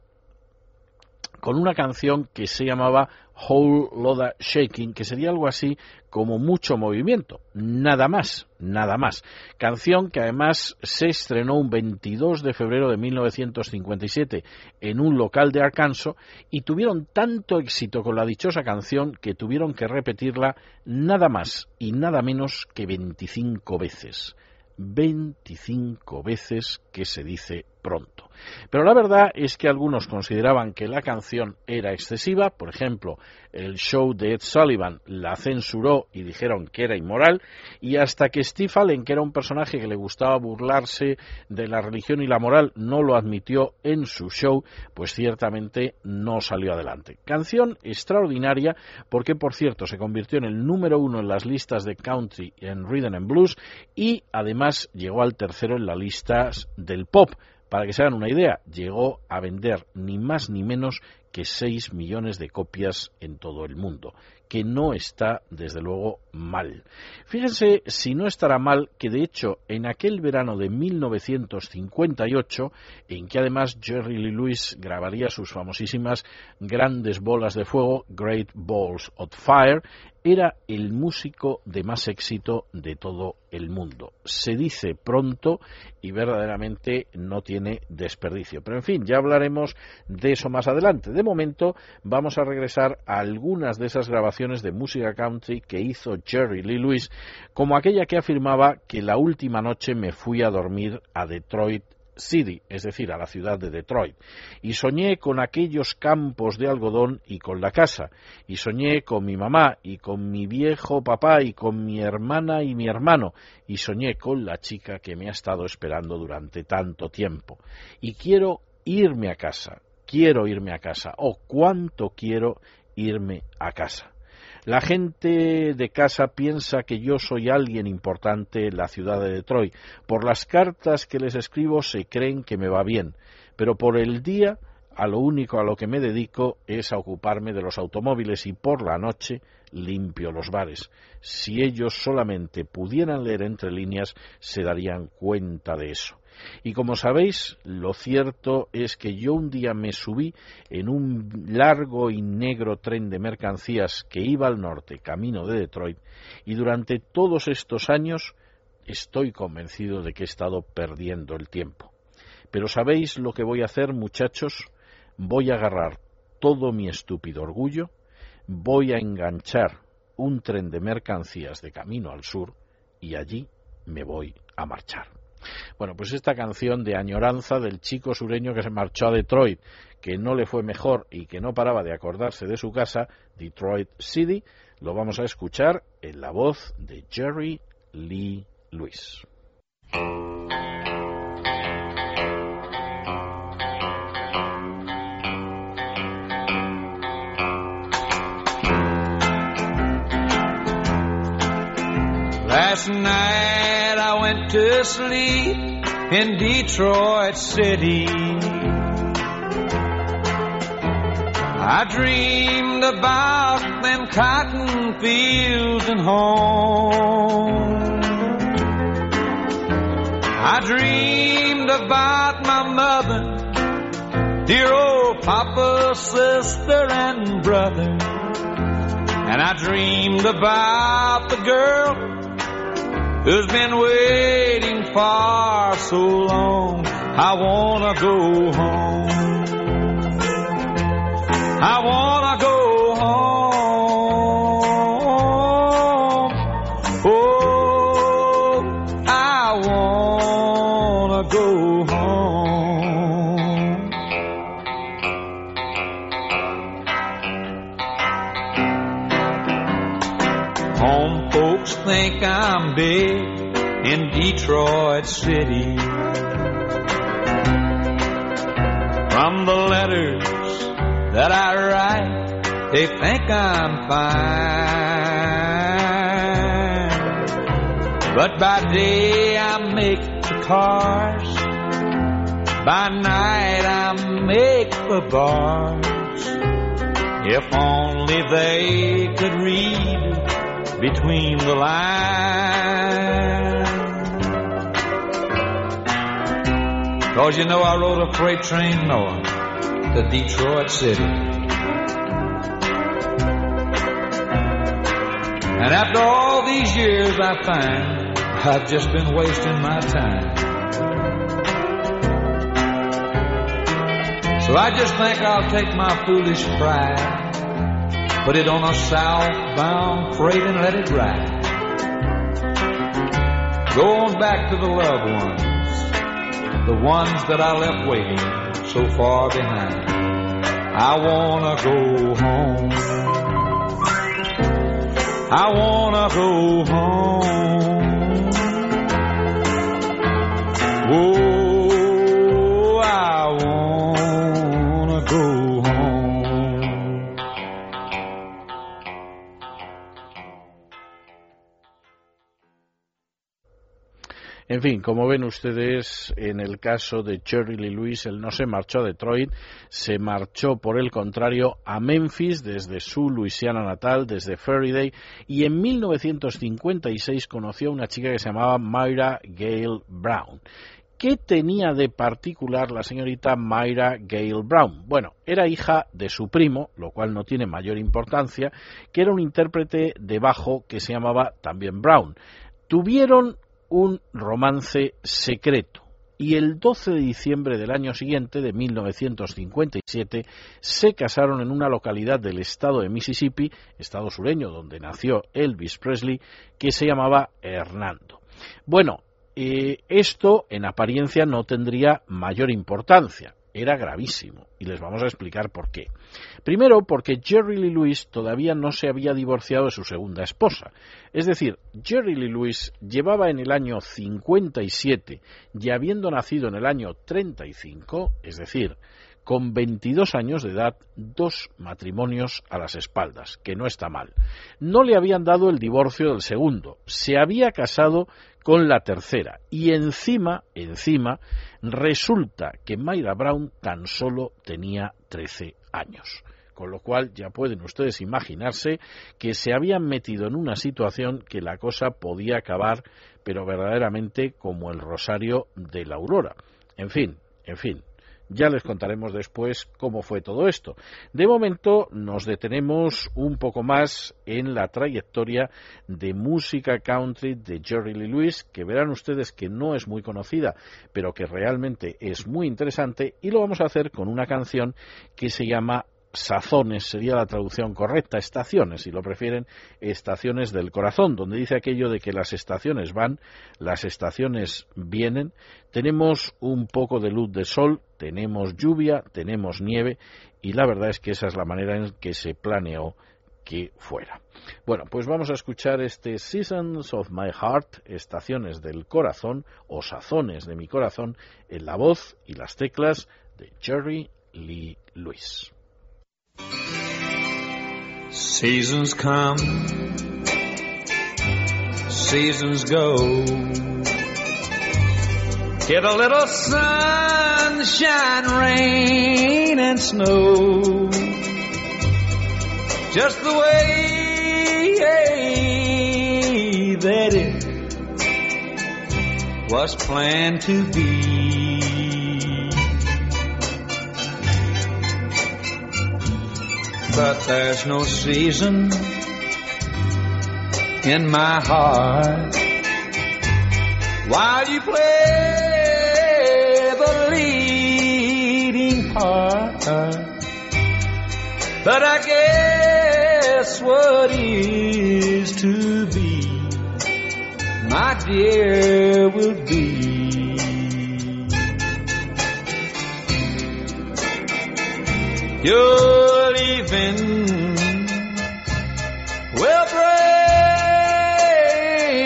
con una canción que se llamaba Whole Loda Shaking, que sería algo así como mucho movimiento, nada más, nada más. Canción que además se estrenó un 22 de febrero de 1957 en un local de Arkansas y tuvieron tanto éxito con la dichosa canción que tuvieron que repetirla nada más y nada menos que 25 veces. 25 veces que se dice pronto. Pero la verdad es que algunos consideraban que la canción era excesiva, por ejemplo, el show de Ed Sullivan la censuró y dijeron que era inmoral, y hasta que Steve Allen, que era un personaje que le gustaba burlarse de la religión y la moral, no lo admitió en su show, pues ciertamente no salió adelante. Canción extraordinaria porque, por cierto, se convirtió en el número uno en las listas de country en rhythm and blues y además llegó al tercero en las listas del pop. Para que se hagan una idea, llegó a vender ni más ni menos que 6 millones de copias en todo el mundo, que no está, desde luego, mal. Fíjense si no estará mal que, de hecho, en aquel verano de 1958, en que además Jerry Lee Lewis grabaría sus famosísimas grandes bolas de fuego, Great Balls of Fire, era el músico de más éxito de todo el mundo. Se dice pronto y verdaderamente no tiene desperdicio. Pero en fin, ya hablaremos de eso más adelante. De momento vamos a regresar a algunas de esas grabaciones de música country que hizo Jerry Lee Lewis, como aquella que afirmaba que la última noche me fui a dormir a Detroit City, es decir, a la ciudad de Detroit, y soñé con aquellos campos de algodón y con la casa, y soñé con mi mamá y con mi viejo papá y con mi hermana y mi hermano, y soñé con la chica que me ha estado esperando durante tanto tiempo, y quiero irme a casa, quiero irme a casa, oh, cuánto quiero irme a casa. La gente de casa piensa que yo soy alguien importante en la ciudad de Detroit. Por las cartas que les escribo se creen que me va bien, pero por el día a lo único a lo que me dedico es a ocuparme de los automóviles y por la noche limpio los bares. Si ellos solamente pudieran leer entre líneas, se darían cuenta de eso. Y como sabéis, lo cierto es que yo un día me subí en un largo y negro tren de mercancías que iba al norte, camino de Detroit, y durante todos estos años estoy convencido de que he estado perdiendo el tiempo. Pero ¿sabéis lo que voy a hacer, muchachos? Voy a agarrar todo mi estúpido orgullo, voy a enganchar un tren de mercancías de camino al sur y allí me voy a marchar. Bueno, pues esta canción de añoranza del chico sureño que se marchó a Detroit, que no le fue mejor y que no paraba de acordarse de su casa, Detroit City, lo vamos a escuchar en la voz de Jerry Lee Lewis. Last night to sleep in Detroit City. I dreamed about them cotton fields and home. I dreamed about my mother, dear old papa, sister, and brother. And I dreamed about the girl who's been waiting for so long. I wanna go home. I wanna I'm big in Detroit City. From the letters that I write, they think I'm fine. But by day I make the cars, by night I make the bars. If only they could read between the lines. Cause you know I rode a freight train north to Detroit City. And after all these years I find I've just been wasting my time. So I just think I'll take my foolish pride put it on a southbound freight and let it ride. Go on back to the loved ones, the ones that I left waiting so far behind. I wanna go home. I wanna go home. Fin, como ven ustedes, en el caso de Jerry Lee Lewis, él no se marchó a Detroit, se marchó por el contrario a Memphis desde su Luisiana natal, desde Faraday, y en 1956 conoció a una chica que se llamaba Myra Gale Brown. ¿Qué tenía de particular la señorita Myra Gale Brown? Bueno, era hija de su primo, lo cual no tiene mayor importancia, que era un intérprete de bajo que se llamaba también Brown. Tuvieron un romance secreto y el 12 de diciembre del año siguiente, de 1957, se casaron en una localidad del estado de Mississippi, estado sureño donde nació Elvis Presley, que se llamaba Hernando. Bueno, eh, esto en apariencia no tendría mayor importancia, era gravísimo y les vamos a explicar por qué. Primero, porque Jerry Lee Lewis todavía no se había divorciado de su segunda esposa. Es decir, Jerry Lee Lewis llevaba en el año 57 y habiendo nacido en el año 35, es decir, con 22 años de edad, dos matrimonios a las espaldas, que no está mal. No le habían dado el divorcio del segundo, se había casado con la tercera y encima, encima, resulta que Mayra Brown tan solo tenía 13 años. Con lo cual ya pueden ustedes imaginarse que se habían metido en una situación que la cosa podía acabar, pero verdaderamente como el rosario de la aurora. En fin, en fin, ya les contaremos después cómo fue todo esto. De momento nos detenemos un poco más en la trayectoria de música country de Jerry Lee Lewis, que verán ustedes que no es muy conocida, pero que realmente es muy interesante, y lo vamos a hacer con una canción que se llama sazones sería la traducción correcta, estaciones, si lo prefieren, estaciones del corazón, donde dice aquello de que las estaciones van, las estaciones vienen, tenemos un poco de luz de sol, tenemos lluvia, tenemos nieve, y la verdad es que esa es la manera en que se planeó que fuera. Bueno, pues vamos a escuchar este Seasons of My Heart, estaciones del corazón o sazones de mi corazón, en la voz y las teclas de Jerry Lee Lewis. Seasons come, seasons go. Get a little sunshine, rain, and snow. Just the way that it was planned to be. But there's no season in my heart. While you play the leading part, but I guess what is to be, my dear, will be. You're leaving will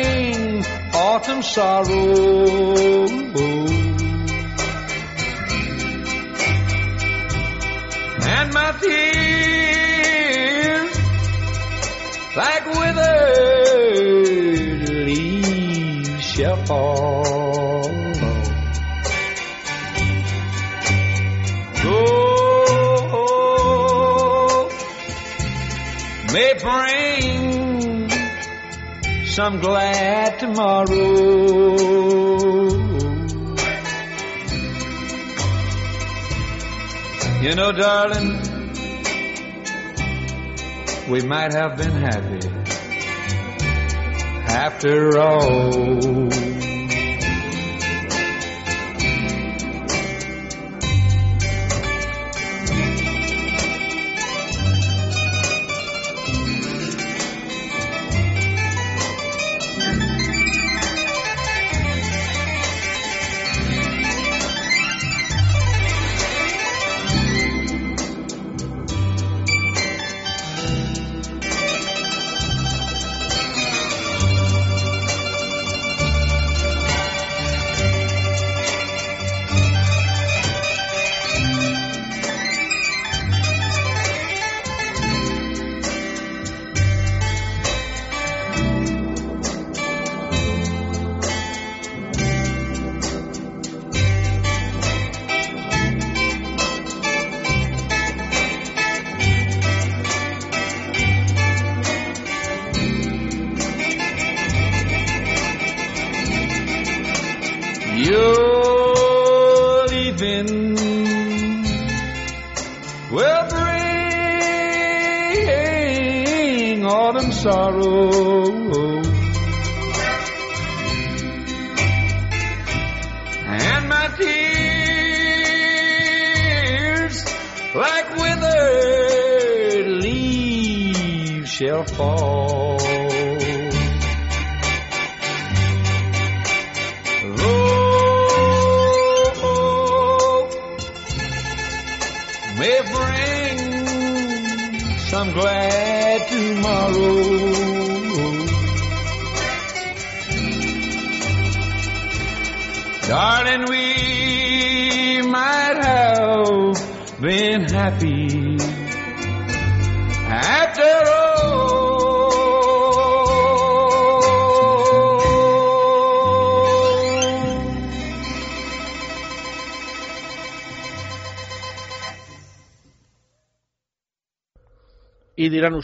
bring autumn sorrow. And my tears, like withered leaves, shall fall. May bring some glad tomorrow. You know, darling, we might have been happy after all.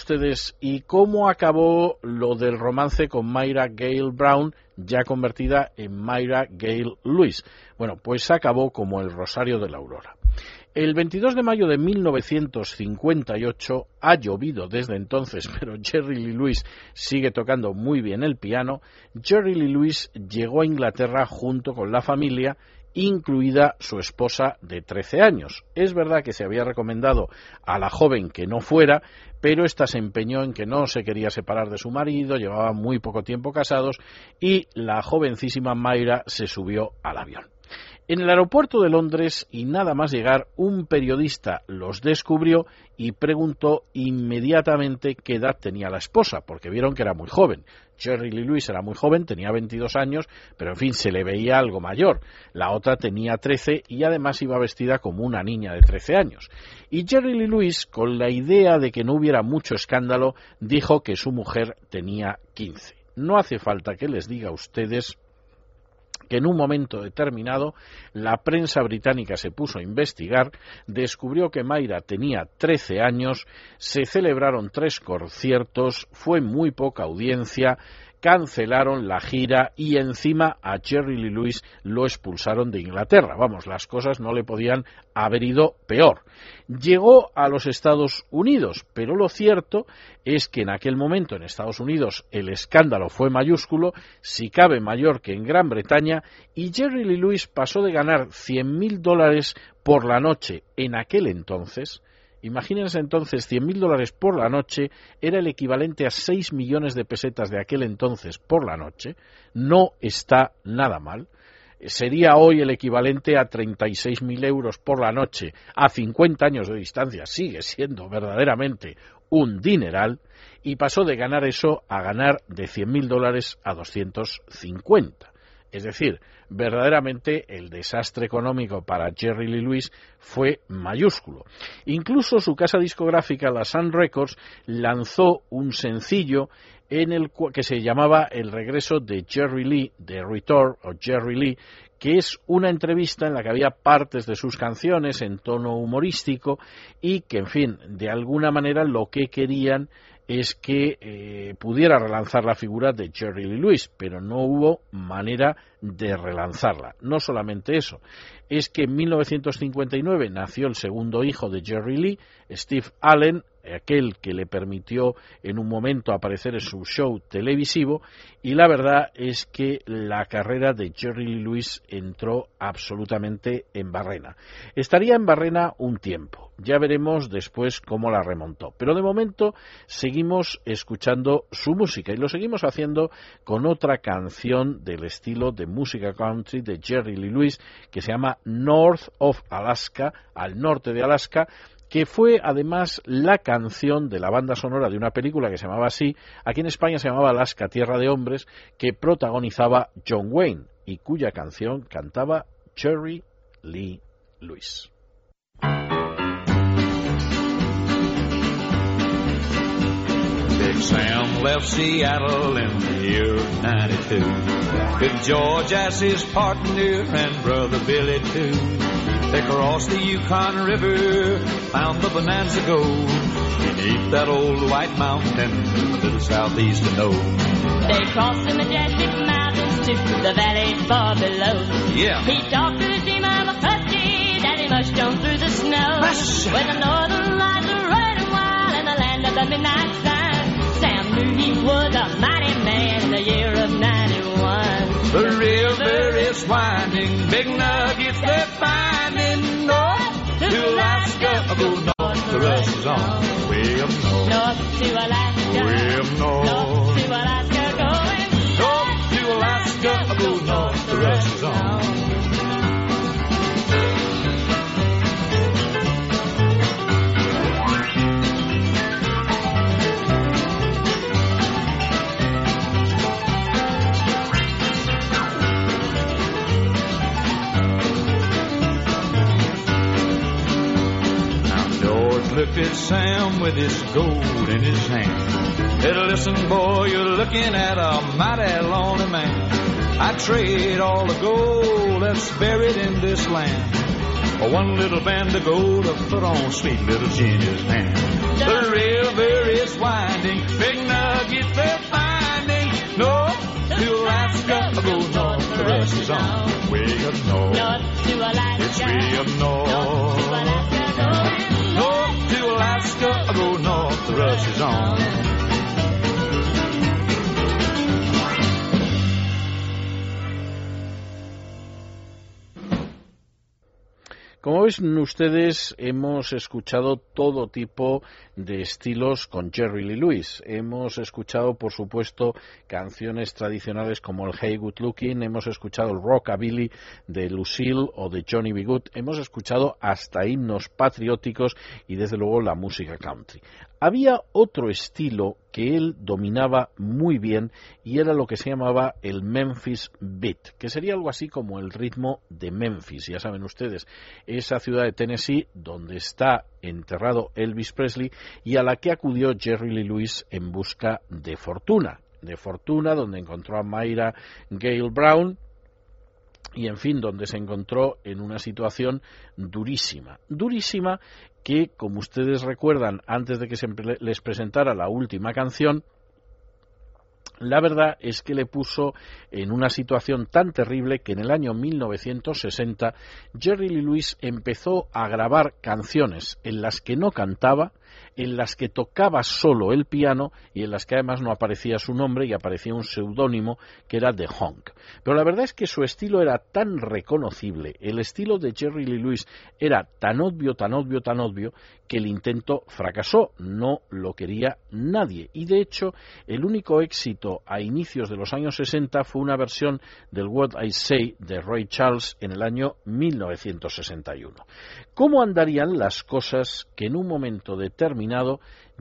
Ustedes, ¿y cómo acabó lo del romance con Myra Gale Brown, ya convertida en Myra Gale Lewis? Bueno, pues acabó como el Rosario de la Aurora. El 22 de mayo de 1958 ha llovido desde entonces, pero Jerry Lee Lewis sigue tocando muy bien el piano. Jerry Lee Lewis llegó a Inglaterra junto con la familia incluida su esposa de 13 años. Es verdad que se había recomendado a la joven que no fuera, pero ésta se empeñó en que no se quería separar de su marido, llevaban muy poco tiempo casados y la jovencísima Mayra se subió al avión. En el aeropuerto de Londres, y nada más llegar, un periodista los descubrió y preguntó inmediatamente qué edad tenía la esposa, porque vieron que era muy joven. Jerry Lee Lewis era muy joven, tenía 22 años, pero en fin, se le veía algo mayor. La otra tenía 13 y además iba vestida como una niña de 13 años. Y Jerry Lee Lewis, con la idea de que no hubiera mucho escándalo, dijo que su mujer tenía 15. No hace falta que les diga a ustedes que en un momento determinado la prensa británica se puso a investigar, descubrió que Mayra tenía 13 años, se celebraron tres conciertos, fue muy poca audiencia, cancelaron la gira y encima a Jerry Lee Lewis lo expulsaron de Inglaterra. Vamos, las cosas no le podían haber ido peor. Llegó a los Estados Unidos, pero lo cierto es que en aquel momento en Estados Unidos el escándalo fue mayúsculo, si cabe mayor que en Gran Bretaña, y Jerry Lee Lewis pasó de ganar 100 mil dólares por la noche en aquel entonces Imagínense entonces 100.000 dólares por la noche era el equivalente a 6 millones de pesetas de aquel entonces por la noche. No está nada mal. Sería hoy el equivalente a 36.000 euros por la noche a 50 años de distancia. Sigue siendo verdaderamente un dineral. Y pasó de ganar eso a ganar de 100.000 dólares a 250. Es decir, verdaderamente el desastre económico para Jerry Lee Lewis fue mayúsculo. Incluso su casa discográfica, la Sun Records, lanzó un sencillo en el que se llamaba El regreso de Jerry Lee, de Return o Jerry Lee, que es una entrevista en la que había partes de sus canciones en tono humorístico y que, en fin, de alguna manera lo que querían es que eh, pudiera relanzar la figura de Jerry Lee Lewis, pero no hubo manera de relanzarla. No solamente eso, es que en 1959 nació el segundo hijo de Jerry Lee, Steve Allen, aquel que le permitió en un momento aparecer en su show televisivo y la verdad es que la carrera de Jerry Lee Lewis entró absolutamente en barrena. Estaría en barrena un tiempo, ya veremos después cómo la remontó, pero de momento seguimos escuchando su música y lo seguimos haciendo con otra canción del estilo de música country de Jerry Lee Lewis que se llama North of Alaska, al norte de Alaska, que fue además la canción de la banda sonora de una película que se llamaba así, aquí en España se llamaba Alaska, Tierra de Hombres, que protagonizaba John Wayne y cuya canción cantaba Cherry Lee Lewis. Sam left Seattle in the year of 92 with George as his partner and brother Billy too. They crossed the Yukon River, found the Bonanza Gold beneath that old white mountain in the little southeast of Node. They crossed the majestic mountains to the valley far below. Yeah. He talked to his dream of a country that he mushed on through the snow. Mush. Where the northern lights are running wild in the land of the midnight sun. Sam knew he was a mighty man in the year of 91. The river is winding, big nuggets they're finding Alaska. Go north, the rest is on. Way up north, North to Alaska. way up North north. to Alaska going. North to Alaska, go north, the rest is on. With his gold in his hand. Said, listen, boy, you're looking at a mighty lonely man. I trade all the gold that's buried in this land for one little band of gold to put on sweet little Ginger's hand. The river is winding, big nuggets they're finding. North to Alaska, go north, the rush is on. Way up north, North to Alaska. it's way up north. North Alaska, go north, the rush is on. Ven ustedes, hemos escuchado todo tipo de estilos con Jerry Lee Lewis. Hemos escuchado, por supuesto, canciones tradicionales como el Hey Good Looking, hemos escuchado el Rockabilly de Lucille o de Johnny B. Good, hemos escuchado hasta himnos patrióticos y, desde luego, la música country. Había otro estilo que él dominaba muy bien y era lo que se llamaba el Memphis Beat, que sería algo así como el ritmo de Memphis, ya saben ustedes, esa ciudad de Tennessee donde está enterrado Elvis Presley y a la que acudió Jerry Lee Lewis en busca de fortuna, de fortuna donde encontró a Mayra Gale Brown, y en fin, donde se encontró en una situación durísima, durísima que, como ustedes recuerdan, antes de que se les presentara la última canción, la verdad es que le puso en una situación tan terrible que en el año 1960 Jerry Lee Lewis empezó a grabar canciones en las que no cantaba, en las que tocaba solo el piano y en las que además no aparecía su nombre y aparecía un seudónimo que era The Honk. Pero la verdad es que su estilo era tan reconocible, el estilo de Jerry Lee Lewis era tan obvio, tan obvio, tan obvio, que el intento fracasó, no lo quería nadie. Y de hecho, el único éxito a inicios de los años 60 fue una versión del What I Say de Ray Charles en el año 1961. ¿Cómo andarían las cosas que en un momento determinado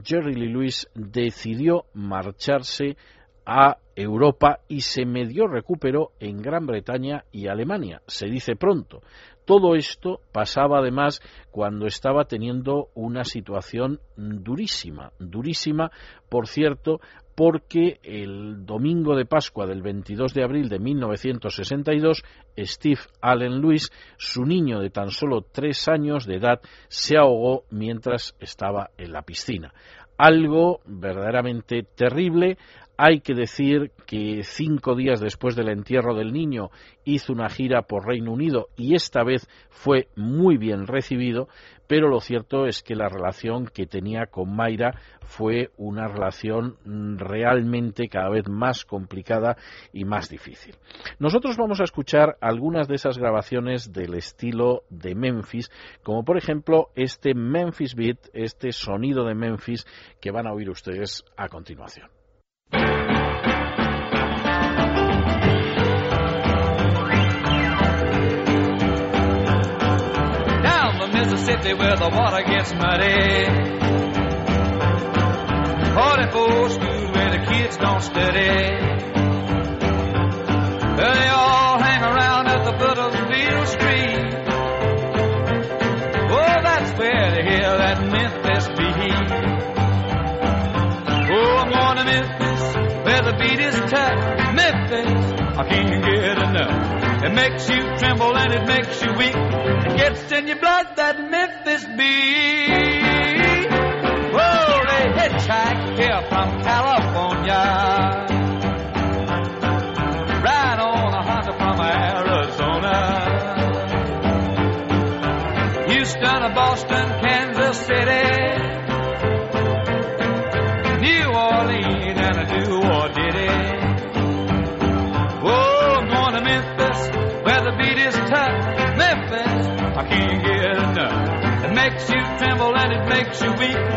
Jerry Lee Lewis decidió marcharse a Europa y se medio recuperó en Gran Bretaña y Alemania, se dice pronto. Todo esto pasaba además cuando estaba teniendo una situación durísima, durísima, por cierto, porque el domingo de Pascua del 22 de abril de 1962, Steve Allen Lewis, su niño de tan solo tres años de edad, se ahogó mientras estaba en la piscina. Algo verdaderamente terrible, hay que decir que cinco días después del entierro del niño hizo una gira por Reino Unido y esta vez fue muy bien recibido, pero lo cierto es que la relación que tenía con Mayra fue una relación realmente cada vez más complicada y más difícil. Nosotros vamos a escuchar algunas de esas grabaciones del estilo de Memphis, como por ejemplo este Memphis Beat, este sonido de Memphis que van a oír ustedes a continuación. Mississippi where the water gets muddy. 44 school where the kids don't study. Well, they all hang around at the foot of Beale Street. Oh, that's where they hear that Memphis beat. Oh, I'm going to Memphis where the beat is tough. Memphis, I can't get enough. It makes you tremble and it makes you weak. It gets that Memphis beat. Makes you weak.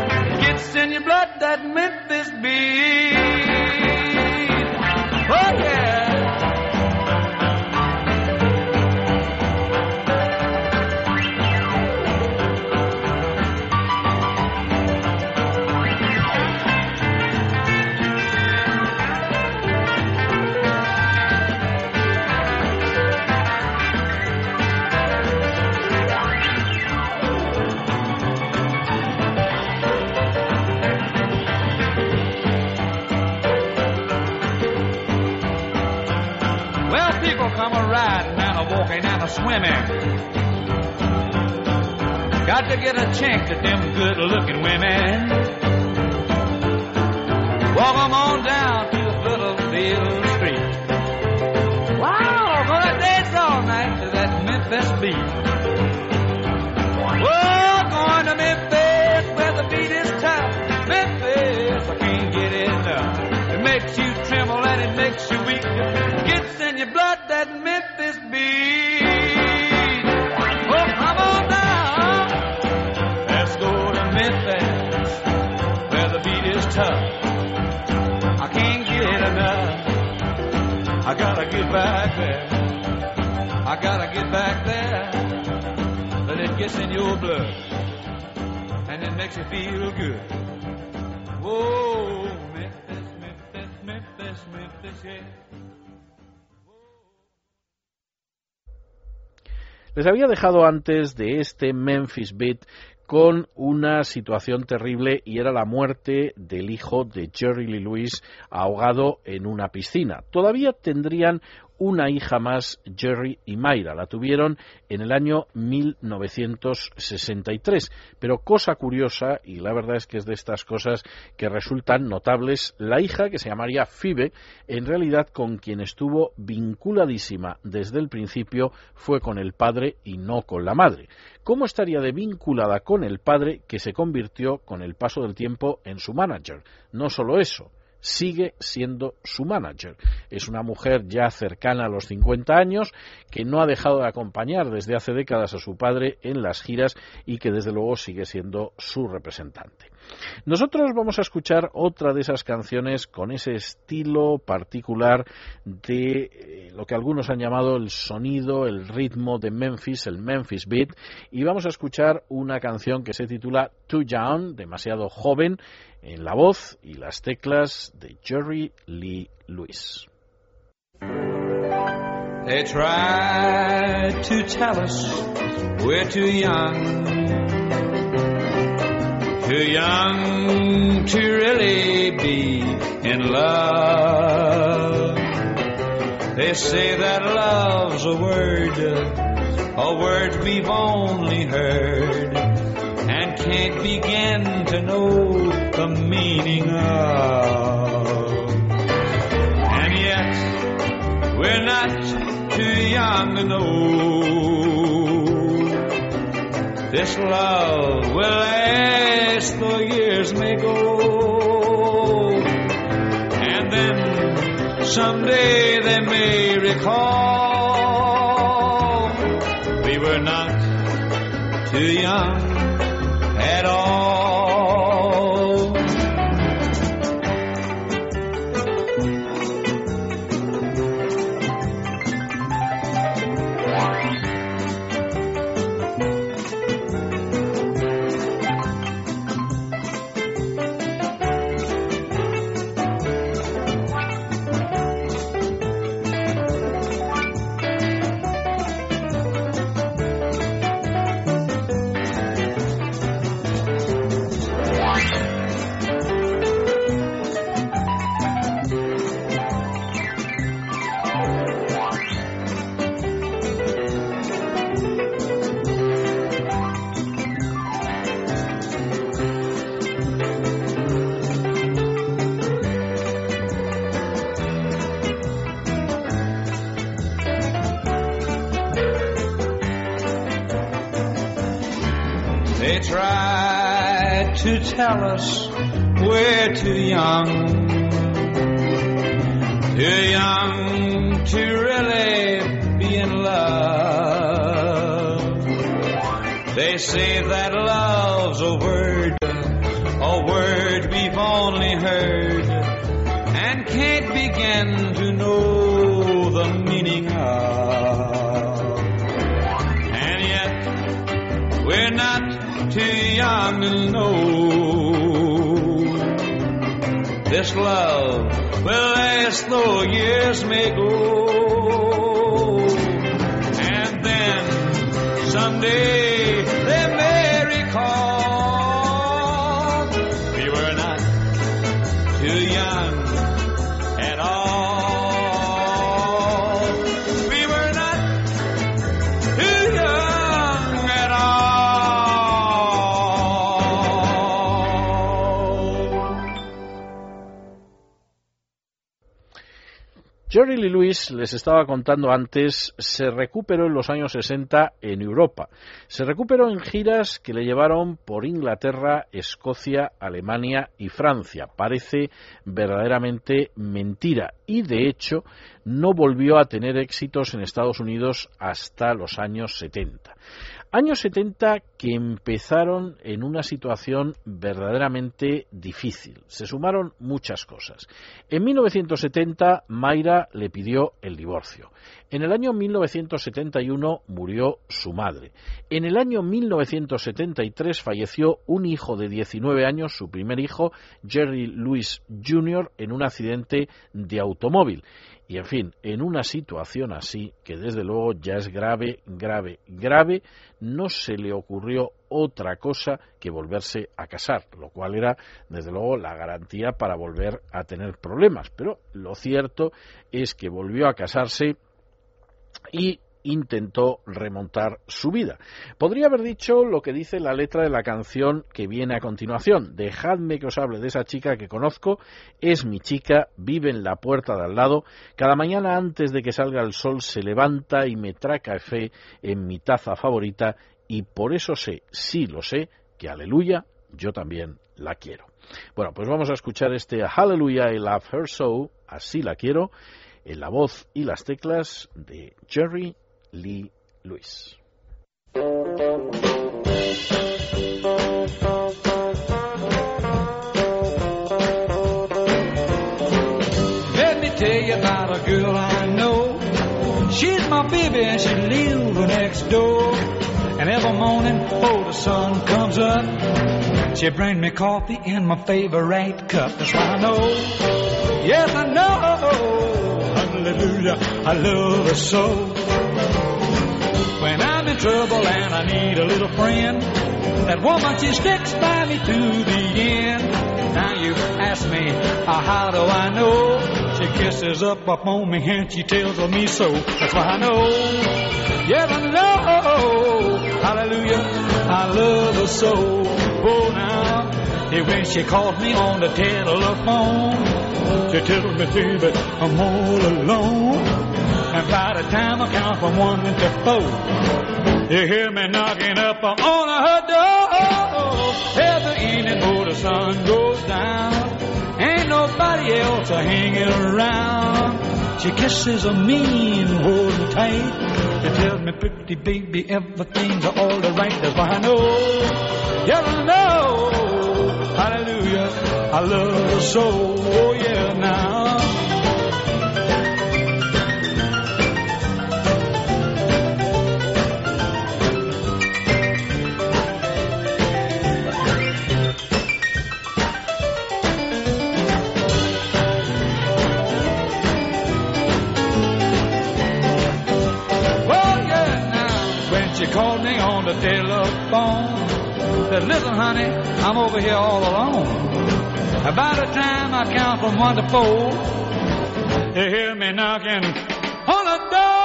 Walking and a swimming. Got to get a chance at them good looking women. Walk 'em on down to Philadelphia Street. Wow, gonna dance all night to that Memphis beat. Whoa, going to Memphis where the beat is tough. Memphis, I can't get enough. It makes you tremble and it makes Gotta get back there. I gotta get back there. But it gets in your blood. And it makes you feel good. Whoa, Memphis, Memphis, Memphis, Memphis, yeah. Les había dejado antes de este Memphis Beat con una situación terrible y era la muerte del hijo de Jerry Lee Lewis ahogado en una piscina. Todavía tendrían una hija más, Jerry y Mayra. La tuvieron en el año 1963. Pero cosa curiosa, y la verdad es que es de estas cosas que resultan notables, la hija, que se llamaría Phoebe, en realidad con quien estuvo vinculadísima desde el principio fue con el padre y no con la madre. ¿Cómo estaría de vinculada con el padre que se convirtió con el paso del tiempo en su manager? No solo eso, sigue siendo su manager. Es una mujer ya cercana a los 50 años que no ha dejado de acompañar desde hace décadas a su padre en las giras y que desde luego sigue siendo su representante. Nosotros vamos a escuchar otra de esas canciones con ese estilo particular de eh, lo que algunos han llamado el sonido, el ritmo de Memphis, el Memphis Beat, y vamos a escuchar una canción que se titula Too Young, demasiado joven, en la voz y las teclas de Jerry Lee Lewis. They tried to tell us we're too young. Too young to really be in love. They say that love's a word, a word we've only heard, and can't begin to know the meaning of. And yet, we're not too young to know this love will last the years may go. And then someday they may recall we were not too young tell us we're too young, too young to really be in love. They say that love's a word, a word we've only heard, and can't begin to know the meaning of. And yet, we're not too young to know this love will last though years may go. Jerry Lee Lewis, les estaba contando antes, se recuperó en los años 60 en Europa. Se recuperó en giras que le llevaron por Inglaterra, Escocia, Alemania y Francia. Parece verdaderamente mentira y, de hecho, no volvió a tener éxitos en Estados Unidos hasta los años 70. Años 70 que empezaron en una situación verdaderamente difícil. Se sumaron muchas cosas. En 1970 Mayra le pidió el divorcio. En el año 1971 murió su madre. En el año 1973 falleció un hijo de 19 años, su primer hijo, Jerry Lewis Jr., en un accidente de automóvil. Y en fin, en una situación así, que desde luego ya es grave, grave, grave, no se le ocurrió otra cosa que volverse a casar, lo cual era desde luego la garantía para volver a tener problemas. Pero lo cierto es que volvió a casarse y intentó remontar su vida. Podría haber dicho lo que dice la letra de la canción que viene a continuación. Dejadme que os hable de esa chica que conozco, es mi chica, vive en la puerta de al lado, cada mañana antes de que salga el sol se levanta y me trae café en mi taza favorita y por eso sé, sí lo sé, que aleluya, yo también la quiero. Bueno, pues vamos a escuchar este Hallelujah I Love Her So, así la quiero, en la voz y las teclas de Jerry Lee Lewis. Let me tell you about a girl I know. She's my baby and she lives next door. And every morning before the sun comes up, she brings me coffee in my favorite cup. That's why I know. Yes, I know. Hallelujah. I love her so. When I'm in trouble and I need a little friend, that woman she sticks by me to the end. Now you ask me, uh, how do I know? She kisses up up on me and she tells me so. That's why I know. Yes, I know. Hallelujah. I love her so. Oh, now. And when she calls me on the telephone, she tells me, baby, I'm all alone. And by the time I count from one to four, you hear me knocking up on her door. Every evening before the sun goes down, ain't nobody else hanging around. She kisses me and holds tight. She tells me, pretty baby, everything's all right. That's why I know, yeah, I know. Hallelujah, I love her so. Oh yeah, now. Oh she called me on the telephone, said, "Listen, honey, I'm over here all alone. By the time I count from one to four, you hear me knocking on the door.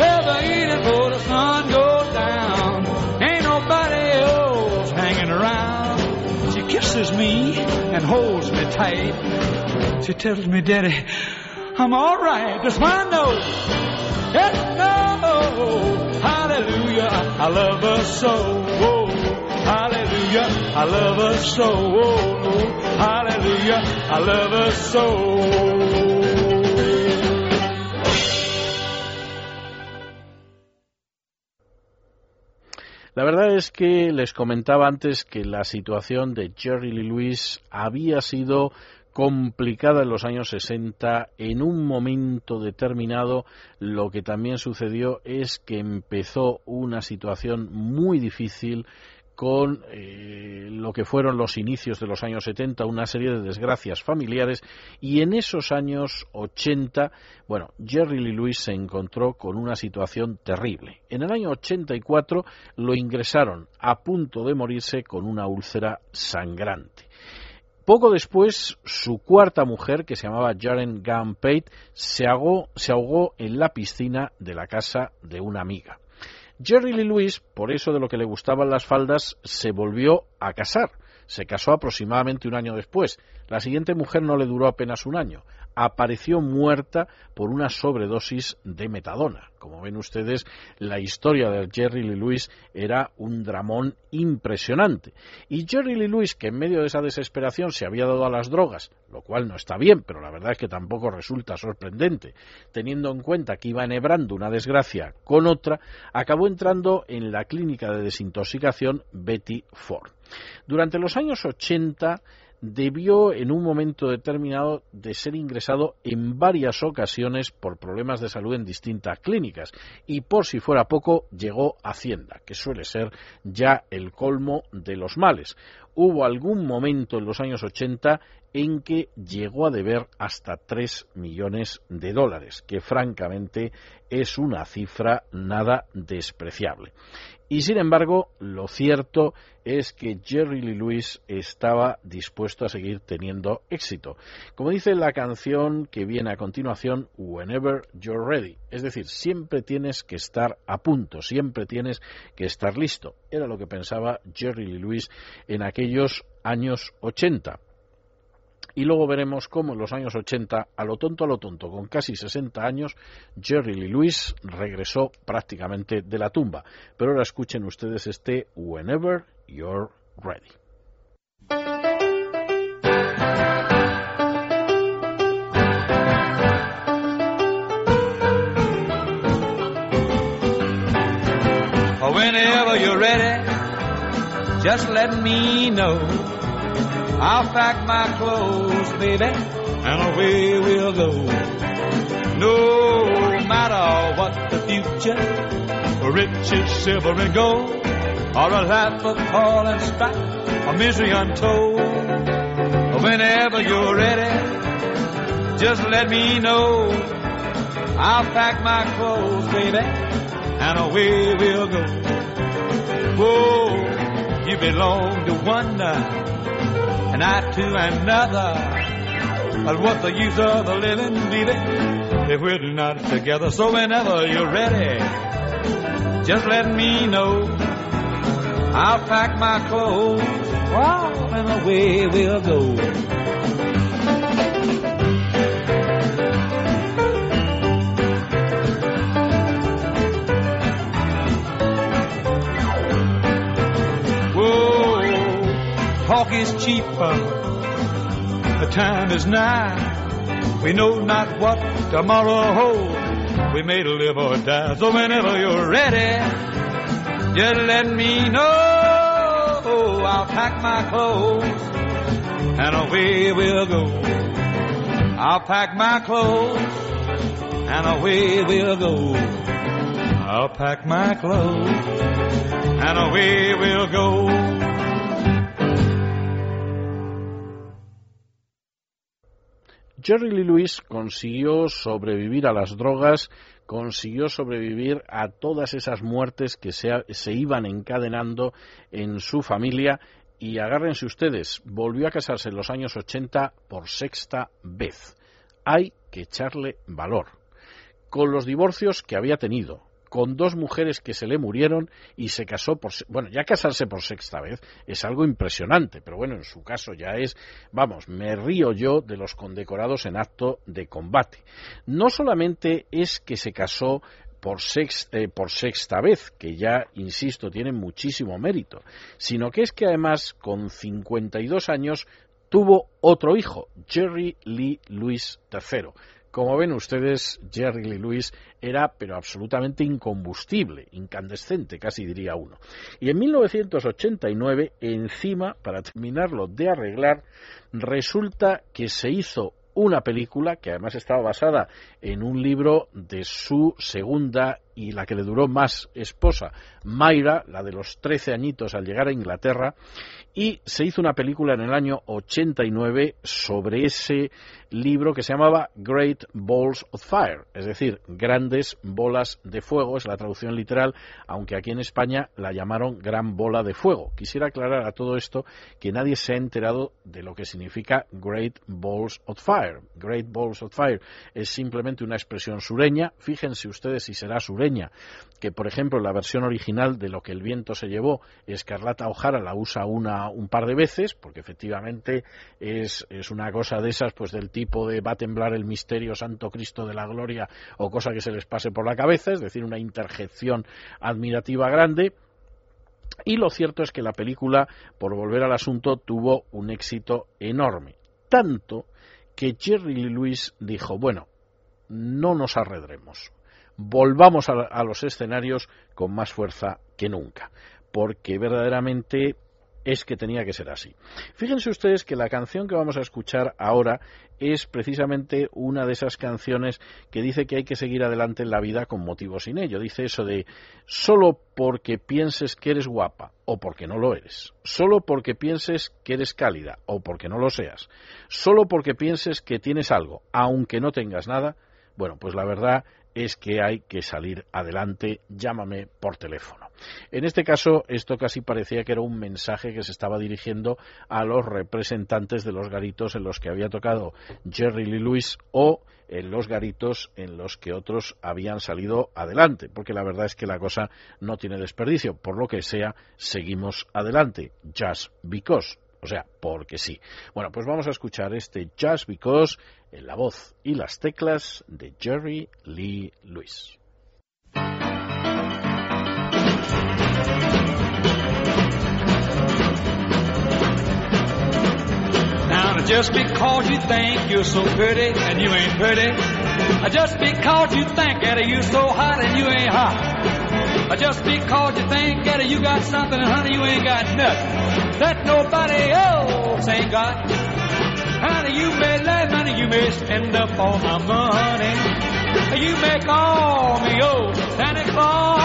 Ever eating before the sun goes down. Ain't nobody else hanging around. She kisses me and holds me tight. She tells me, Daddy, I'm all right. Why I know. Yes, no. Hallelujah. I love her so. La verdad es que les comentaba antes que la situación de Jerry Lee Lewis había sido complicada en los años 60. En un momento determinado, lo que también sucedió es que empezó una situación muy difícil con eh, lo que fueron los inicios de los años 70, una serie de desgracias familiares, y en esos años 80, bueno, Jerry Lee Lewis se encontró con una situación terrible. En el año 84 lo ingresaron a punto de morirse con una úlcera sangrante. Poco después, su cuarta mujer, que se llamaba Jaren ahogó, se ahogó en la piscina de la casa de una amiga. Jerry Lee Lewis, por eso de lo que le gustaban las faldas, se volvió a casar. Se casó aproximadamente un año después. La siguiente mujer no le duró apenas un año. Apareció muerta por una sobredosis de metadona. Como ven ustedes, la historia de Jerry Lee Lewis era un dramón impresionante. Y Jerry Lee Lewis, que en medio de esa desesperación se había dado a las drogas, lo cual no está bien, pero la verdad es que tampoco resulta sorprendente, teniendo en cuenta que iba enhebrando una desgracia con otra, acabó entrando en la clínica de desintoxicación Betty Ford. Durante los años 80, debió en un momento determinado de ser ingresado en varias ocasiones por problemas de salud en distintas clínicas y por si fuera poco llegó Hacienda, que suele ser ya el colmo de los males. Hubo algún momento en los años 80 en que llegó a deber hasta 3 millones de dólares, que francamente es una cifra nada despreciable. Y sin embargo, lo cierto es que Jerry Lee Lewis estaba dispuesto a seguir teniendo éxito. Como dice la canción que viene a continuación, Whenever You're Ready. Es decir, siempre tienes que estar a punto, siempre tienes que estar listo. Era lo que pensaba Jerry Lee Lewis en aquellos años 80 y luego veremos cómo en los años 80, a lo tonto, a lo tonto, con casi 60 años, Jerry Lee Lewis regresó prácticamente de la tumba. Pero ahora escuchen ustedes este Whenever You're Ready. Whenever you're ready, just let me know. I'll pack my clothes, baby, and away we'll go. No matter what the future, riches, silver, and gold, or a life of toil and strife, or misery untold. Whenever you're ready, just let me know. I'll pack my clothes, baby, and away we'll go. Whoa, you belong to one now and I to another. But what's the use of the living, baby, if we're not together? So whenever you're ready, just let me know. I'll pack my clothes, wow, and away we'll go. Talk is cheaper. The time is nigh. We know not what tomorrow holds. We may live or die. So whenever you're ready, just let me know. I'll pack my clothes and away we'll go. I'll pack my clothes and away we'll go. I'll pack my clothes and away we'll go. Jerry Lee Lewis consiguió sobrevivir a las drogas, consiguió sobrevivir a todas esas muertes que se, se, iban encadenando en su familia y agárrense ustedes, volvió a casarse en los años 80 por sexta vez. Hay que echarle valor. Con los divorcios que había tenido, con dos mujeres que se le murieron y se casó por bueno ya casarse por sexta vez es algo impresionante pero bueno en su caso ya es vamos me río yo de los condecorados en acto de combate no solamente es que se casó por, eh, por sexta vez, que ya, insisto, tiene muchísimo mérito, sino que es que además, con 52 años, tuvo otro hijo, Jerry Lee Lewis III. Como ven ustedes, Jerry Lee Lewis era pero absolutamente incombustible, incandescente, casi diría uno. Y en 1989, encima, para terminarlo de arreglar, resulta que se hizo una película que además estaba basada en un libro de su segunda y la que le duró más esposa, Mayra, la de los 13 añitos al llegar a Inglaterra, y se hizo una película en el año 89 sobre ese libro que se llamaba Great Balls of Fire, es decir, grandes bolas de fuego, es la traducción literal, aunque aquí en España la llamaron gran bola de fuego. Quisiera aclarar a todo esto que nadie se ha enterado de lo que significa Great Balls of Fire. Great Balls of Fire es simplemente una expresión sureña, fíjense ustedes si será sureña, que por ejemplo la versión original de lo que el viento se llevó Escarlata O'Hara la usa una un par de veces porque efectivamente es, es una cosa de esas pues del tipo de va a temblar el misterio Santo Cristo de la Gloria o cosa que se les pase por la cabeza es decir una interjección admirativa grande y lo cierto es que la película, por volver al asunto, tuvo un éxito enorme. Tanto que Jerry Lewis dijo, bueno, no nos arredremos, volvamos a, los escenarios con más fuerza que nunca, porque verdaderamente es que tenía que ser así. Fíjense ustedes que la canción que vamos a escuchar ahora es precisamente una de esas canciones que dice que hay que seguir adelante en la vida con motivo sin ello. Dice eso de solo porque pienses que eres guapa o porque no lo eres, solo porque pienses que eres cálida o porque no lo seas, solo porque pienses que tienes algo, aunque no tengas nada, bueno, pues la verdad es que hay que salir adelante, llámame por teléfono. En este caso, esto casi parecía que era un mensaje que se estaba dirigiendo a los representantes de los garitos en los que había tocado Jerry Lee Lewis o en los garitos en los que otros habían salido adelante, porque la verdad es que la cosa no tiene desperdicio. Por lo que sea, seguimos adelante. Just because. O sea, porque sí. Bueno, pues vamos a escuchar este Just Because en la voz y las teclas de Jerry Lee Lewis. Just because you think you're so pretty and you ain't pretty, just because you think that you're so hot and you ain't hot, just because you think that you got something honey you ain't got nothing that nobody else ain't got. Honey, you may lend money, you may spend up all my money, you may call me old Santa Claus,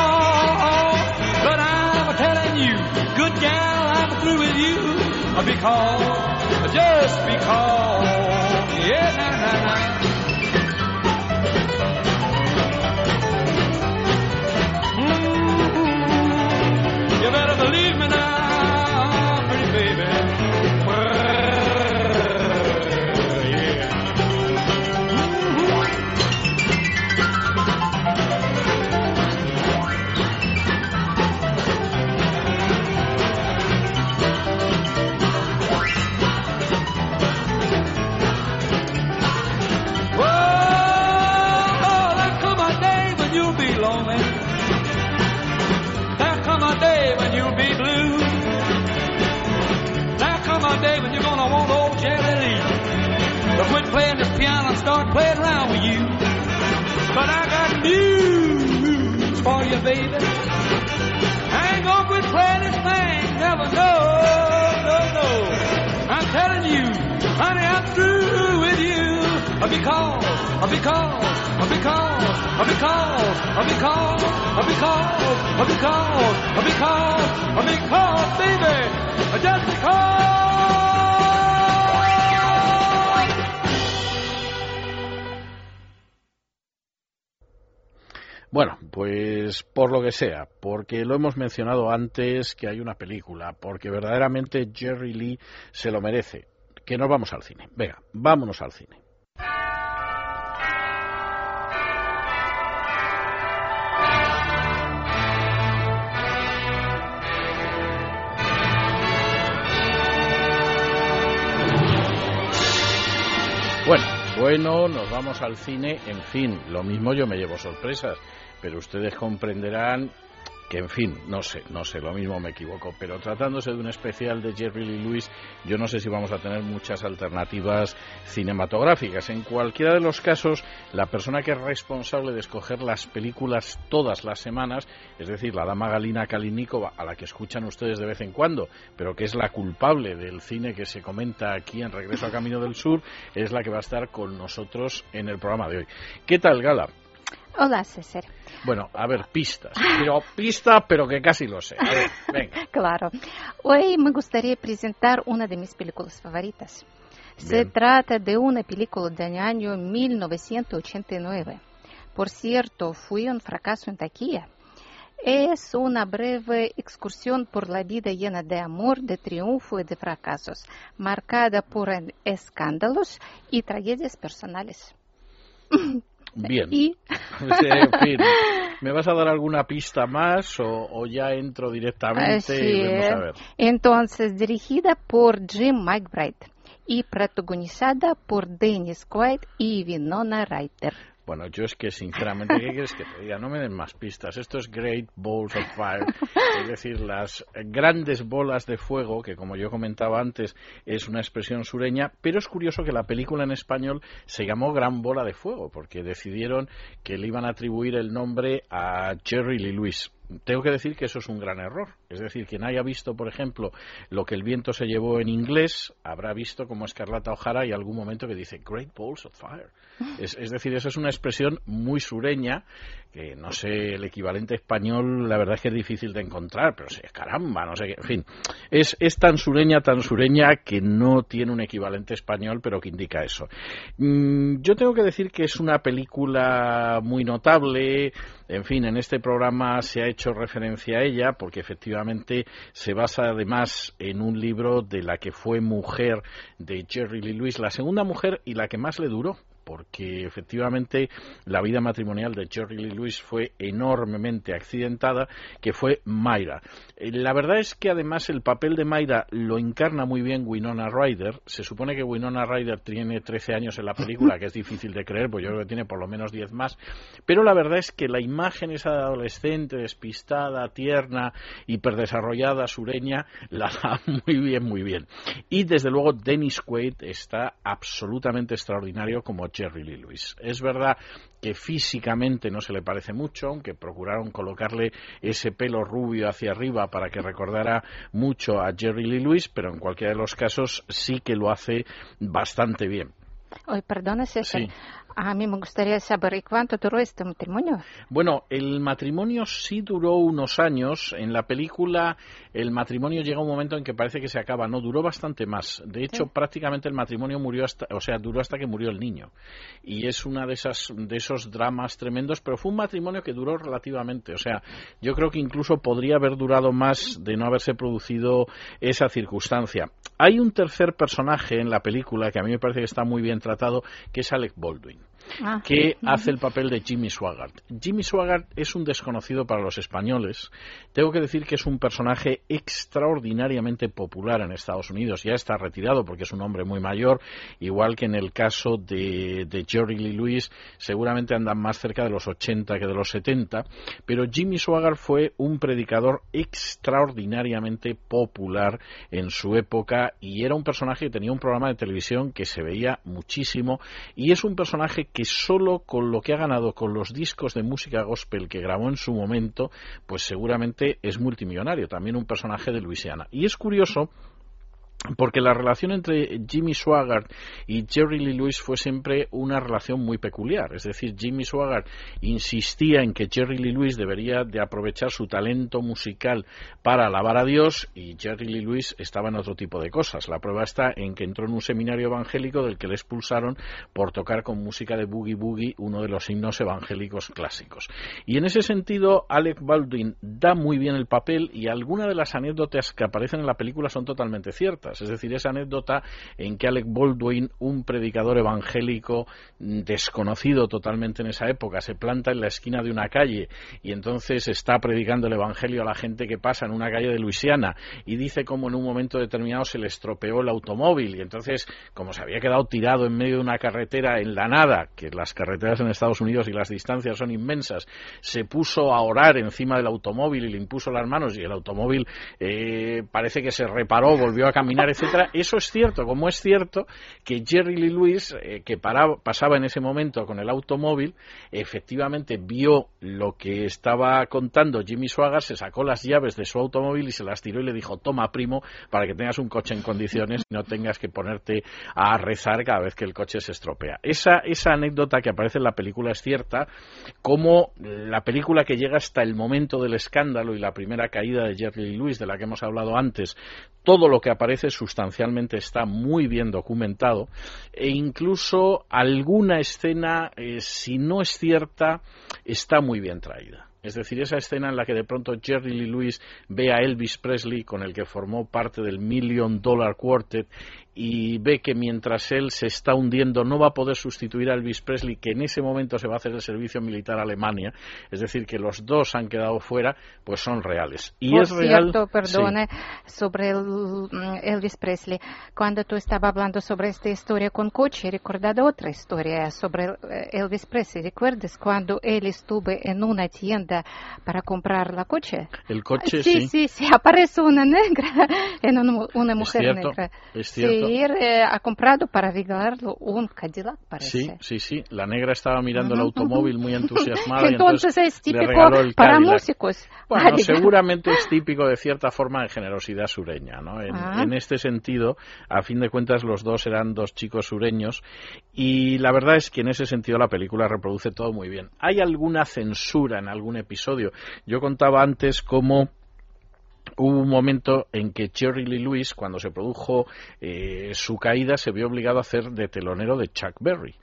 but I'm telling you, good gal, I'm through with you because, just because, yeah, nah, nah, nah. Baby. I ain't gonna quit playing this thing, never, no, no, no. I'm telling you, honey, I'm through with you. Because, because, because, because, because, because, because, because, because, baby, just because. Pues por lo que sea, porque lo hemos mencionado antes que hay una película, porque verdaderamente Jerry Lee se lo merece. Que nos vamos al cine. Venga, vámonos al cine. Bueno, bueno, nos vamos al cine. En fin, lo mismo yo me llevo sorpresas, pero ustedes comprenderán que, en fin, no sé, no sé, lo mismo me equivoco. Pero tratándose de un especial de Jerry Lee Lewis, yo no sé si vamos a tener muchas alternativas cinematográficas. En cualquiera de los casos, la persona que es responsable de escoger las películas todas las semanas, es decir, la dama Galina Kalinikova, a la que escuchan ustedes de vez en cuando, pero que es la culpable del cine que se comenta aquí en Regreso a Camino del Sur, es la que va a estar con nosotros en el programa de hoy. ¿Qué tal, Gala? Hola, César. Bueno, a ver, pistas. Pero pista, pero que casi lo sé. A ver, venga. Claro. Hoy me gustaría presentar una de mis películas favoritas. Se Bien. trata de una película del año 1989. Por cierto, fue un fracaso en taquilla. Es una breve excursión por la vida llena de amor, de triunfo y de fracasos, marcada por escándalos y tragedias personales. Bien. Y Sí, en fin. ¿Me vas a dar alguna pista más o, o ya entro directamente Así y vamos a es. ver? Entonces, dirigida por Jim McBride y protagonizada por Dennis Quaid y Winona Ryder. Bueno, yo es que sinceramente, ¿qué quieres que te diga? No me den más pistas. Esto es Great Balls of Fire, es decir, las grandes bolas de fuego, que como yo comentaba antes es una expresión sureña, pero es curioso que la película en español se llamó Gran Bola de Fuego, porque decidieron que le iban a atribuir el nombre a Jerry Lee Lewis. Tengo que decir que eso es un gran error. Es decir, quien haya visto, por ejemplo, lo que el viento se llevó en inglés, habrá visto como Escarlata O'Hara y algún momento que dice Great Balls of Fire. Es, decir, eso es una expresión muy sureña, que no sé, el equivalente español, la verdad es que es difícil de encontrar, pero sé, caramba, no sé qué. En fin, es, es tan sureña, tan sureña que no tiene un equivalente español, pero que indica eso. Mm, yo tengo que decir que es una película muy notable. En fin, en este programa se ha hecho referencia a ella porque efectivamente se basa además en un libro de la que fue mujer de Jerry Lee Lewis, la segunda mujer y la que más le duró porque efectivamente la vida matrimonial de Jerry Lee Lewis fue enormemente accidentada, que fue Mayra. Eh, La verdad es que además el papel de Mayra lo encarna muy bien Winona Ryder. Se supone que Winona Ryder tiene 13 años en la película, que es difícil de creer, pues yo creo que tiene por lo menos 10 más. Pero la verdad es que la imagen esa de adolescente, despistada, tierna, hiperdesarrollada, sureña, la da muy bien, muy bien. Y desde luego Dennis Quaid está absolutamente extraordinario como Jerry Lee Lewis. Es verdad que físicamente no se le parece mucho, aunque procuraron colocarle ese pelo rubio hacia arriba para que recordara mucho a Jerry Lee Lewis, pero en cualquiera de los casos sí que lo hace bastante bien. Oye, perdona, César. Sí. A mí me gustaría saber ¿y cuánto duró este matrimonio? Bueno, el matrimonio sí duró unos años. En la película el matrimonio llega un momento en que parece que se acaba. No, duró bastante más. De hecho, prácticamente el matrimonio murió hasta, o sea, duró hasta que murió el niño. Y es una de esas, de esos dramas tremendos, pero fue un matrimonio que duró relativamente. O sea, yo creo que incluso podría haber durado más de no haberse producido esa circunstancia. Hay un tercer personaje en la película que a mí me parece que está muy bien tratado, que es Alec Baldwin Ah, que hace el papel de Jimmy Swaggart. Jimmy Swaggart es un desconocido para los españoles. Tengo que decir que es un personaje extraordinariamente popular en Estados Unidos. Ya está retirado porque es un hombre muy mayor, igual que en el caso de, de Jerry Lee Lewis, seguramente andan más cerca de los 80 que de los 70, pero Jimmy Swaggart fue un predicador extraordinariamente popular en su época y era un personaje que tenía un programa de televisión que se veía muchísimo y es un personaje que solo con lo que ha ganado con los discos de música gospel que grabó en su momento, pues seguramente es multimillonario, también un personaje de Luisiana. Y es curioso porque la relación entre Jimmy Swaggart y Jerry Lee Lewis fue siempre una relación muy peculiar. Es decir, Jimmy Swaggart insistía en que Jerry Lee Lewis debería de aprovechar su talento musical para alabar a Dios y Jerry Lee Lewis estaba en otro tipo de cosas. La prueba está en que entró en un seminario evangélico del que le expulsaron por tocar con música de Boogie Boogie, uno de los himnos evangélicos clásicos. Y en ese sentido, Alec Baldwin da muy bien el papel y algunas de las anécdotas que aparecen en la película son totalmente ciertas. Es decir, esa anécdota en que Alec Baldwin, un predicador evangélico mm, desconocido totalmente en esa época, se planta en la esquina de una calle y entonces está predicando el evangelio a la gente que pasa en una calle de Luisiana y dice cómo en un momento determinado se le estropeó el automóvil y entonces, como se había quedado tirado en medio de una carretera en la nada, que las carreteras en Estados Unidos y las distancias son inmensas, se puso a orar encima del automóvil y le impuso las manos y el automóvil eh, parece que se reparó, volvió a caminar, etcétera. Eso es cierto, como es cierto que Jerry Lee Lewis, eh, que pasaba en ese momento con el automóvil, efectivamente vio lo que estaba contando Jimmy Swaggart, se sacó las llaves de su automóvil y se las tiró y le dijo, toma primo, para que tengas un coche en condiciones y no tengas que ponerte a rezar cada vez que el coche se estropea. Esa, esa anécdota que aparece en la película es cierta, como la película que llega hasta el momento del escándalo y la primera caída de Jerry Lee Lewis, de la que hemos hablado antes, todo lo que aparece sustancialmente está muy bien documentado e incluso alguna escena, eh, si no es cierta, está muy bien traída. Es decir, esa escena en la que de pronto Jerry Lee Lewis ve a Elvis Presley, con el que formó parte del Million Dollar Quartet, y ve que mientras él se está hundiendo no va a poder sustituir a Elvis Presley, que en ese momento se va a hacer el servicio militar a Alemania, es decir, que los dos han quedado fuera, pues son reales. Y Por es real. cierto, sí. perdone, sobre el, mm, Elvis Presley, cuando tú estabas hablando sobre esta historia con coche, he recordado otra historia sobre eh, Elvis Presley. ¿Recuerdas cuando él estuvo en una tienda para comprar la coche? El coche, sí, sí. sí, sí, aparece una negra, en un- una mujer cierto, negra. es cierto. Sí, él eh, ha comprado para regalarlo un Cadillac, parece. Sí, sí, sí. La negra estaba mirando el automóvil muy entusiasmada. y Entonces es típico para Cadillac. músicos. Bueno, Ah, seguramente es típico de cierta forma de generosidad sureña, ¿no? En, Ah. en este sentido, a fin de cuentas, los dos eran dos chicos sureños y la verdad es que en ese sentido la película reproduce todo muy bien. Hay alguna censura en algún episodio. Yo contaba antes cómo hubo un momento en que Jerry Lee Lewis, cuando se produjo eh, su caída, se vio obligado a hacer de telonero de Chuck Berry.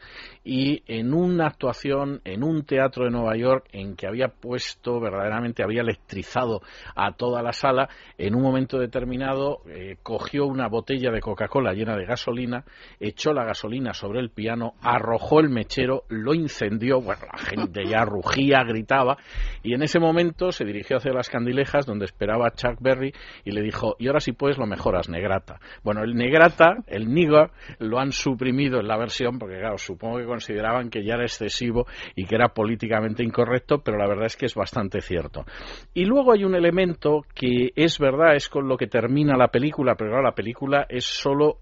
Y en una actuación en un teatro de Nueva York en que había puesto, verdaderamente había electrizado a toda la sala, en un momento determinado eh, cogió una botella de Coca-Cola llena de gasolina, echó la gasolina sobre el piano, arrojó el mechero, lo incendió, bueno, la gente ya rugía, gritaba, y en ese momento se dirigió hacia las candilejas donde esperaba Chuck Berry y le dijo, y ahora si puedes lo mejoras, negrata. Bueno, el negrata, el nigger, lo han suprimido en la versión porque, claro, supongo que consideraban que ya era excesivo y que era políticamente incorrecto, pero la verdad es que es bastante cierto. Y luego hay un elemento que es verdad, es con lo que termina la película, pero la película es solo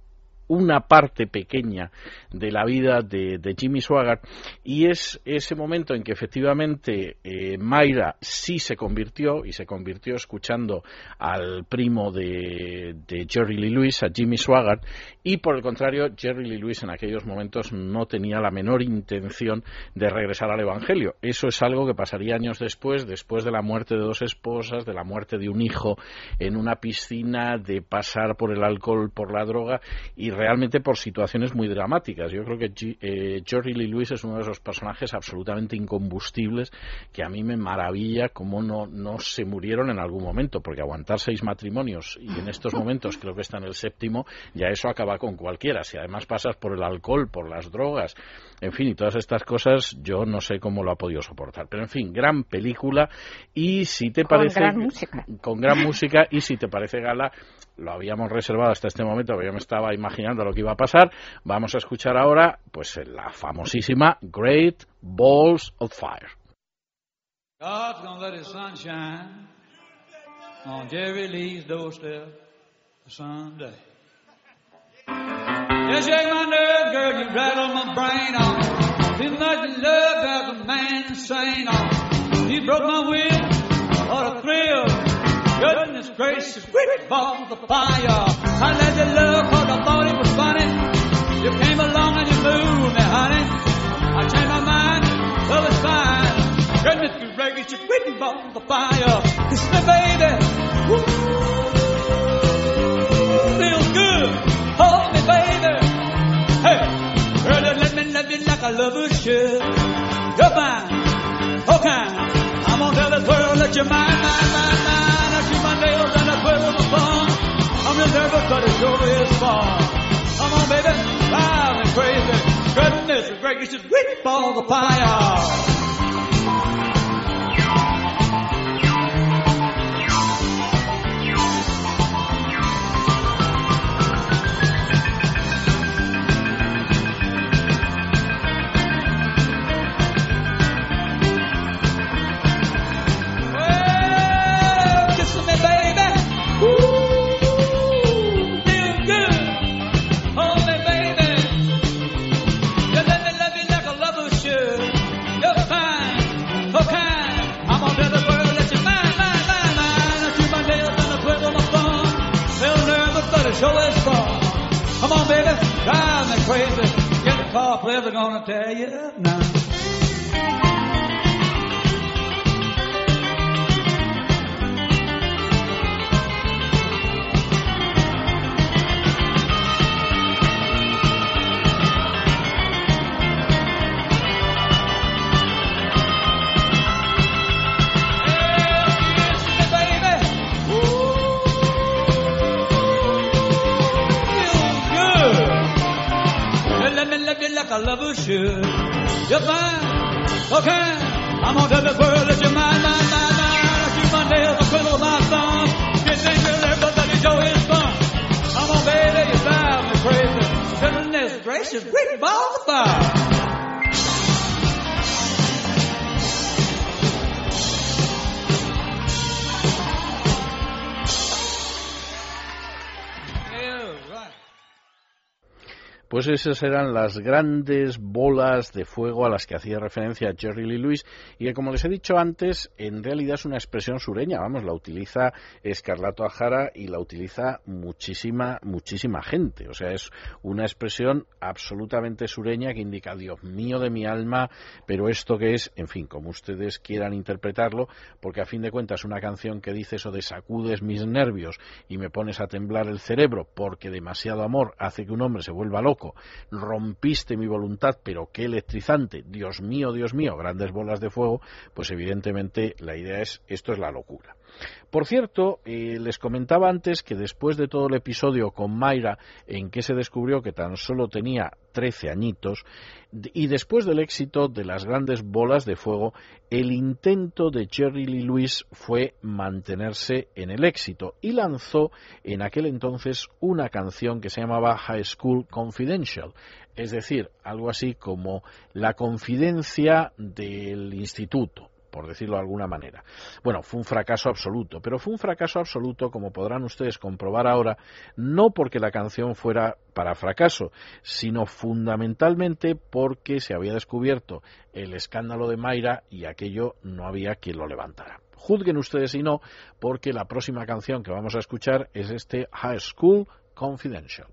una parte pequeña de la vida de, de Jimmy Swaggart y es ese momento en que efectivamente eh, Mayra sí se convirtió y se convirtió escuchando al primo de, Jerry Lee Lewis, a Jimmy Swaggart y por el contrario Jerry Lee Lewis en aquellos momentos no tenía la menor intención de regresar al Evangelio. Eso es algo que pasaría años después, después de la muerte de dos esposas, de la muerte de un hijo en una piscina, de pasar por el alcohol, por la droga y realmente por situaciones muy dramáticas. Yo creo que G- eh, Jerry Lee Lewis es uno de esos personajes absolutamente incombustibles que a mí me maravilla cómo no, no se murieron en algún momento, porque aguantar seis matrimonios y en estos momentos creo que está en el séptimo, ya eso acaba con cualquiera. Si además pasas por el alcohol, por las drogas, en fin, y todas estas cosas, yo no sé cómo lo ha podido soportar. Pero en fin, gran película y si te Con parece... gran música. Con gran música y si te parece gala, lo habíamos reservado hasta este momento, porque yo me estaba imaginando lo que iba a pasar. Vamos a escuchar ahora pues la famosísima Great Balls of Fire. God's gonna let his on Jerry Lee's Sunday. Gracious, quick ball the fire. I let you love cause I thought it was funny. You came along and you moved me, honey. I changed my mind, well it's fine. Goodness gracious, you quick ball the fire. Kiss me, baby. Woo. Feels good. Hold me, baby. Hey, girl, let me love you like I love should. You're fine, okay. I'm gonna tell this world that you're mine, mine, mine, I'm just nervous, but it sure is fun. Come on, baby, drive me crazy. Goodness gracious, whip all the fire. Baby, drive me crazy. Get the car are gonna tear you up now. Lover should. You're fine, okay. I'm gonna tell this world that you're mine, mine, mine, mine. I keep my nails, I twiddle my thumbs. Get dangerous, everybody show his fun. I'm gonna baby, you drive me crazy. Goodness gracious, great balls Pues esas eran las grandes bolas de fuego a las que hacía referencia Jerry Lee Lewis y que, como les he dicho antes, en realidad es una expresión sureña. Vamos, la utiliza Escarlato Ajara y la utiliza muchísima, muchísima gente. O sea, es una expresión absolutamente sureña que indica, Dios mío de mi alma, pero esto que es, en fin, como ustedes quieran interpretarlo, porque a fin de cuentas una canción que dice eso de sacudes mis nervios y me pones a temblar el cerebro porque demasiado amor hace que un hombre se vuelva loco rompiste mi voluntad, pero qué electrizante, Dios mío, Dios mío, grandes bolas de fuego, pues evidentemente la idea es, esto es la locura. Por cierto, eh, les comentaba antes que después de todo el episodio con Mayra, en que se descubrió que tan solo tenía 13 añitos, y después del éxito de las grandes bolas de fuego, el intento de Jerry Lee Lewis fue mantenerse en el éxito y lanzó en aquel entonces una canción que se llamaba High School Confidential, es decir, algo así como la confidencia del instituto por decirlo de alguna manera. Bueno, fue un fracaso absoluto, pero fue un fracaso absoluto, como podrán ustedes comprobar ahora, no porque la canción fuera para fracaso, sino fundamentalmente porque se había descubierto el escándalo de Mayra y aquello no había quien lo levantara. Juzguen ustedes si no, porque la próxima canción que vamos a escuchar es este High School Confidential.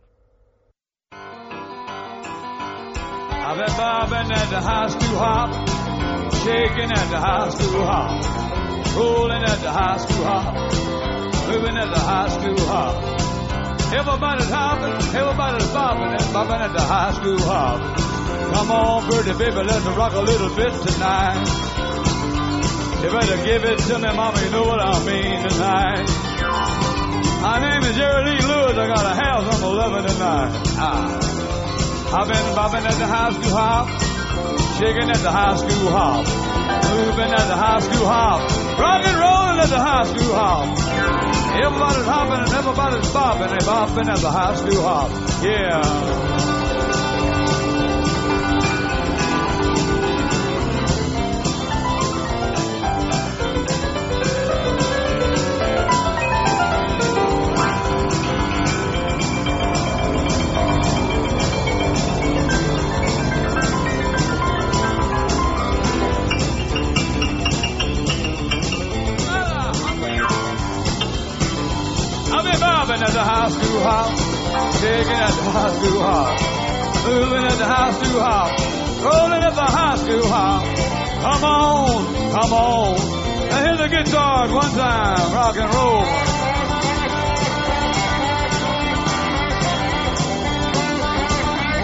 Shaking at the high school hop, rolling at the high school hop, moving at the high school hop. Everybody's hopping, everybody's bobbing and bobbing at the high school hop. Come on, pretty baby, let's rock a little bit tonight. You better give it to me, mama, you know what I mean tonight. My name is Jerry Lee Lewis, I got a house on 11 tonight. Ah. I've been bobbing at the high school hop, shaking at the high school hop, moving at the high school hop, rock and rolling at the high school hop. Everybody's hopping and everybody's bobbing, they bobbing at the high school hop. Yeah. The high school hop, shaking at the high school hop, moving at the high school hop, rolling at the high school hop. Come on, come on, and hit the guitars one time, rock and roll.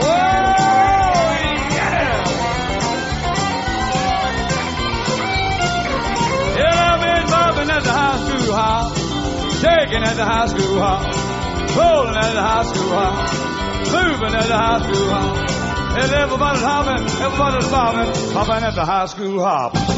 Whoa, yeah! Yeah, I've been bobbing at the high school hop, shaking at the high school hop, rolling at the high school hop, moving at the high school hop. And everybody's hopping, everybody's bobbing, hopping at the high school hop.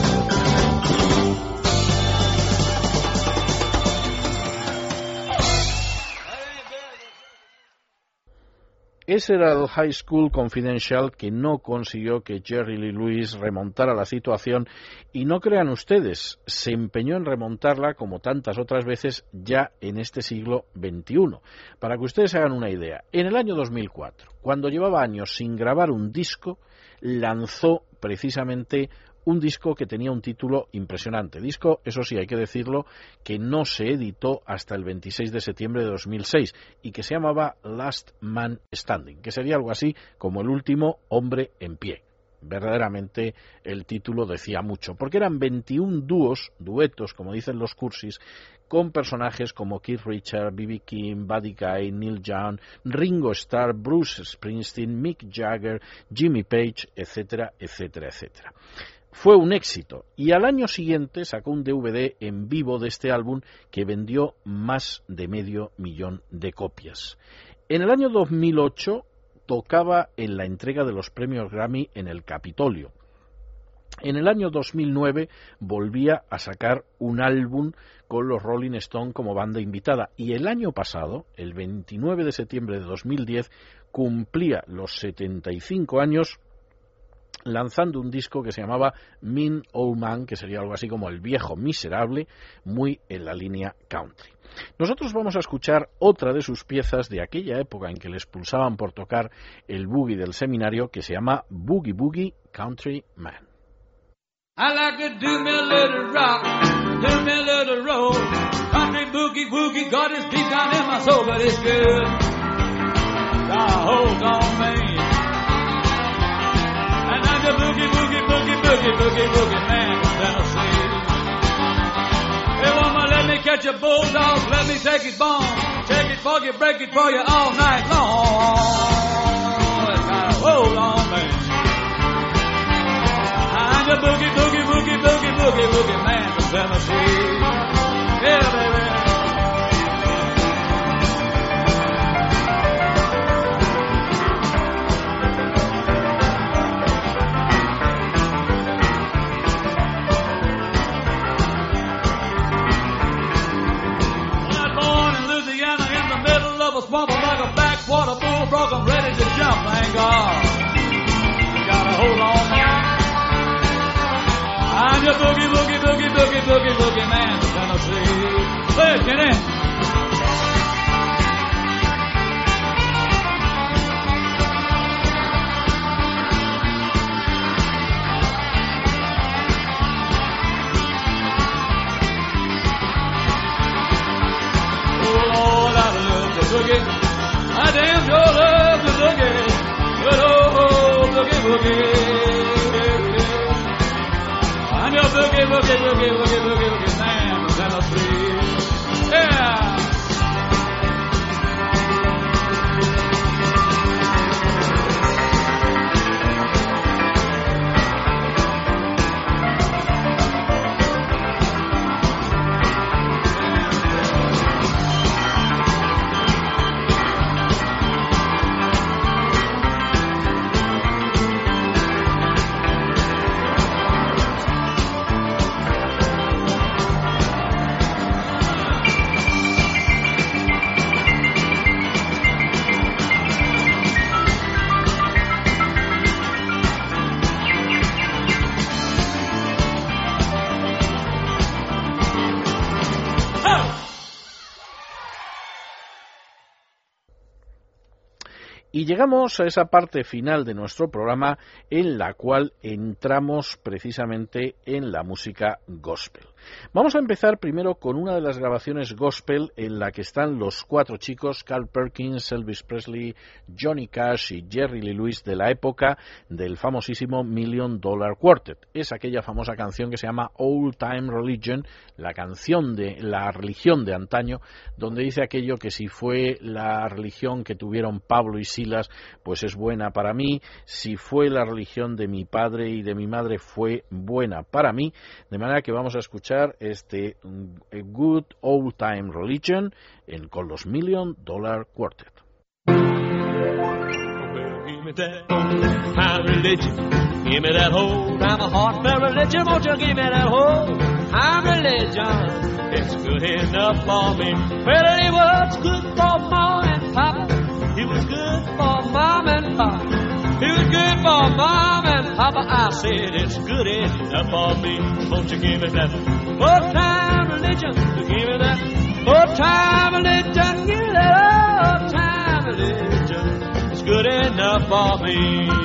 Ese era el High School Confidential que no consiguió que Jerry Lee Lewis remontara la situación y no crean ustedes, se empeñó en remontarla como tantas otras veces ya en este siglo XXI. Para que ustedes hagan una idea, en el año 2004, cuando llevaba años sin grabar un disco, lanzó precisamente un disco que tenía un título impresionante. Disco, eso sí, hay que decirlo, que no se editó hasta el 26 de septiembre de 2006 y que se llamaba Last Man Standing, que sería algo así como el último hombre en pie. Verdaderamente el título decía mucho, porque eran 21 dúos, duetos, como dicen los cursis, con personajes como Keith Richards, B.B. King, Buddy Guy, Neil Young, Ringo Starr, Bruce Springsteen, Mick Jagger, Jimmy Page, etcétera, etcétera, etcétera fue un éxito y al año siguiente sacó un DVD en vivo de este álbum que vendió más de medio millón de copias. En el año 2008 tocaba en la entrega de los premios Grammy en el Capitolio. En el año 2009 volvía a sacar un álbum con los Rolling Stone como banda invitada y el año pasado, el 29 de septiembre de 2010, cumplía los 75 años lanzando un disco que se llamaba Mean Old Man, que sería algo así como El viejo miserable, muy en la línea country. Nosotros vamos a escuchar otra de sus piezas de aquella época en que le expulsaban por tocar el boogie del seminario, que se llama Boogie Boogie Country Man. I like to do a little rock, do me a little roll. Country boogie woogie down in my soul, but it's good. On. Boogie boogie boogie man from Tennessee. Hey woman, let me catch a bulldog, let me take his bone. Take it for you, break it for you all night long. Now hold on, man. I'm the boogie, boogie, boogie, boogie, boogie, boogie man from Tennessee. Yeah, baby. Backwater. I'm ready to jump, thank God. Gotta hold on now. I'm your boogie, boogie, boogie, boogie, boogie, boogie man from Tennessee. Play it, Kenny. Boogie. I damn sure love the boogie. Good old boogie, boogie. I'm your boogie, boogie, boogie, boogie, boogie, boogie man from Tennessee. Llegamos a esa parte final de nuestro programa en la cual entramos precisamente en la música gospel. Vamos a empezar primero con una de las grabaciones gospel en la que están los cuatro chicos, Carl Perkins, Elvis Presley, Johnny Cash y Jerry Lee Lewis de la época del famosísimo Million Dollar Quartet. Es aquella famosa canción que se llama Old Time Religion, la canción de la religión de antaño, donde dice aquello que si fue la religión que tuvieron Pablo y Silas, pues es buena para mí, si fue la religión de mi padre y de mi madre fue buena para mí, de manera que vamos a escuchar este mm, Good Old Time Religion en, con los Million Dollar Quartet. It's good enough for me. Well, it was good for mom and papa. It was good for mom and papa. It was good for mom and papa. I said it's good enough for me. Won't you give me that old time religion? Give me that old time religion. Give me that old time religion. It's good enough for me.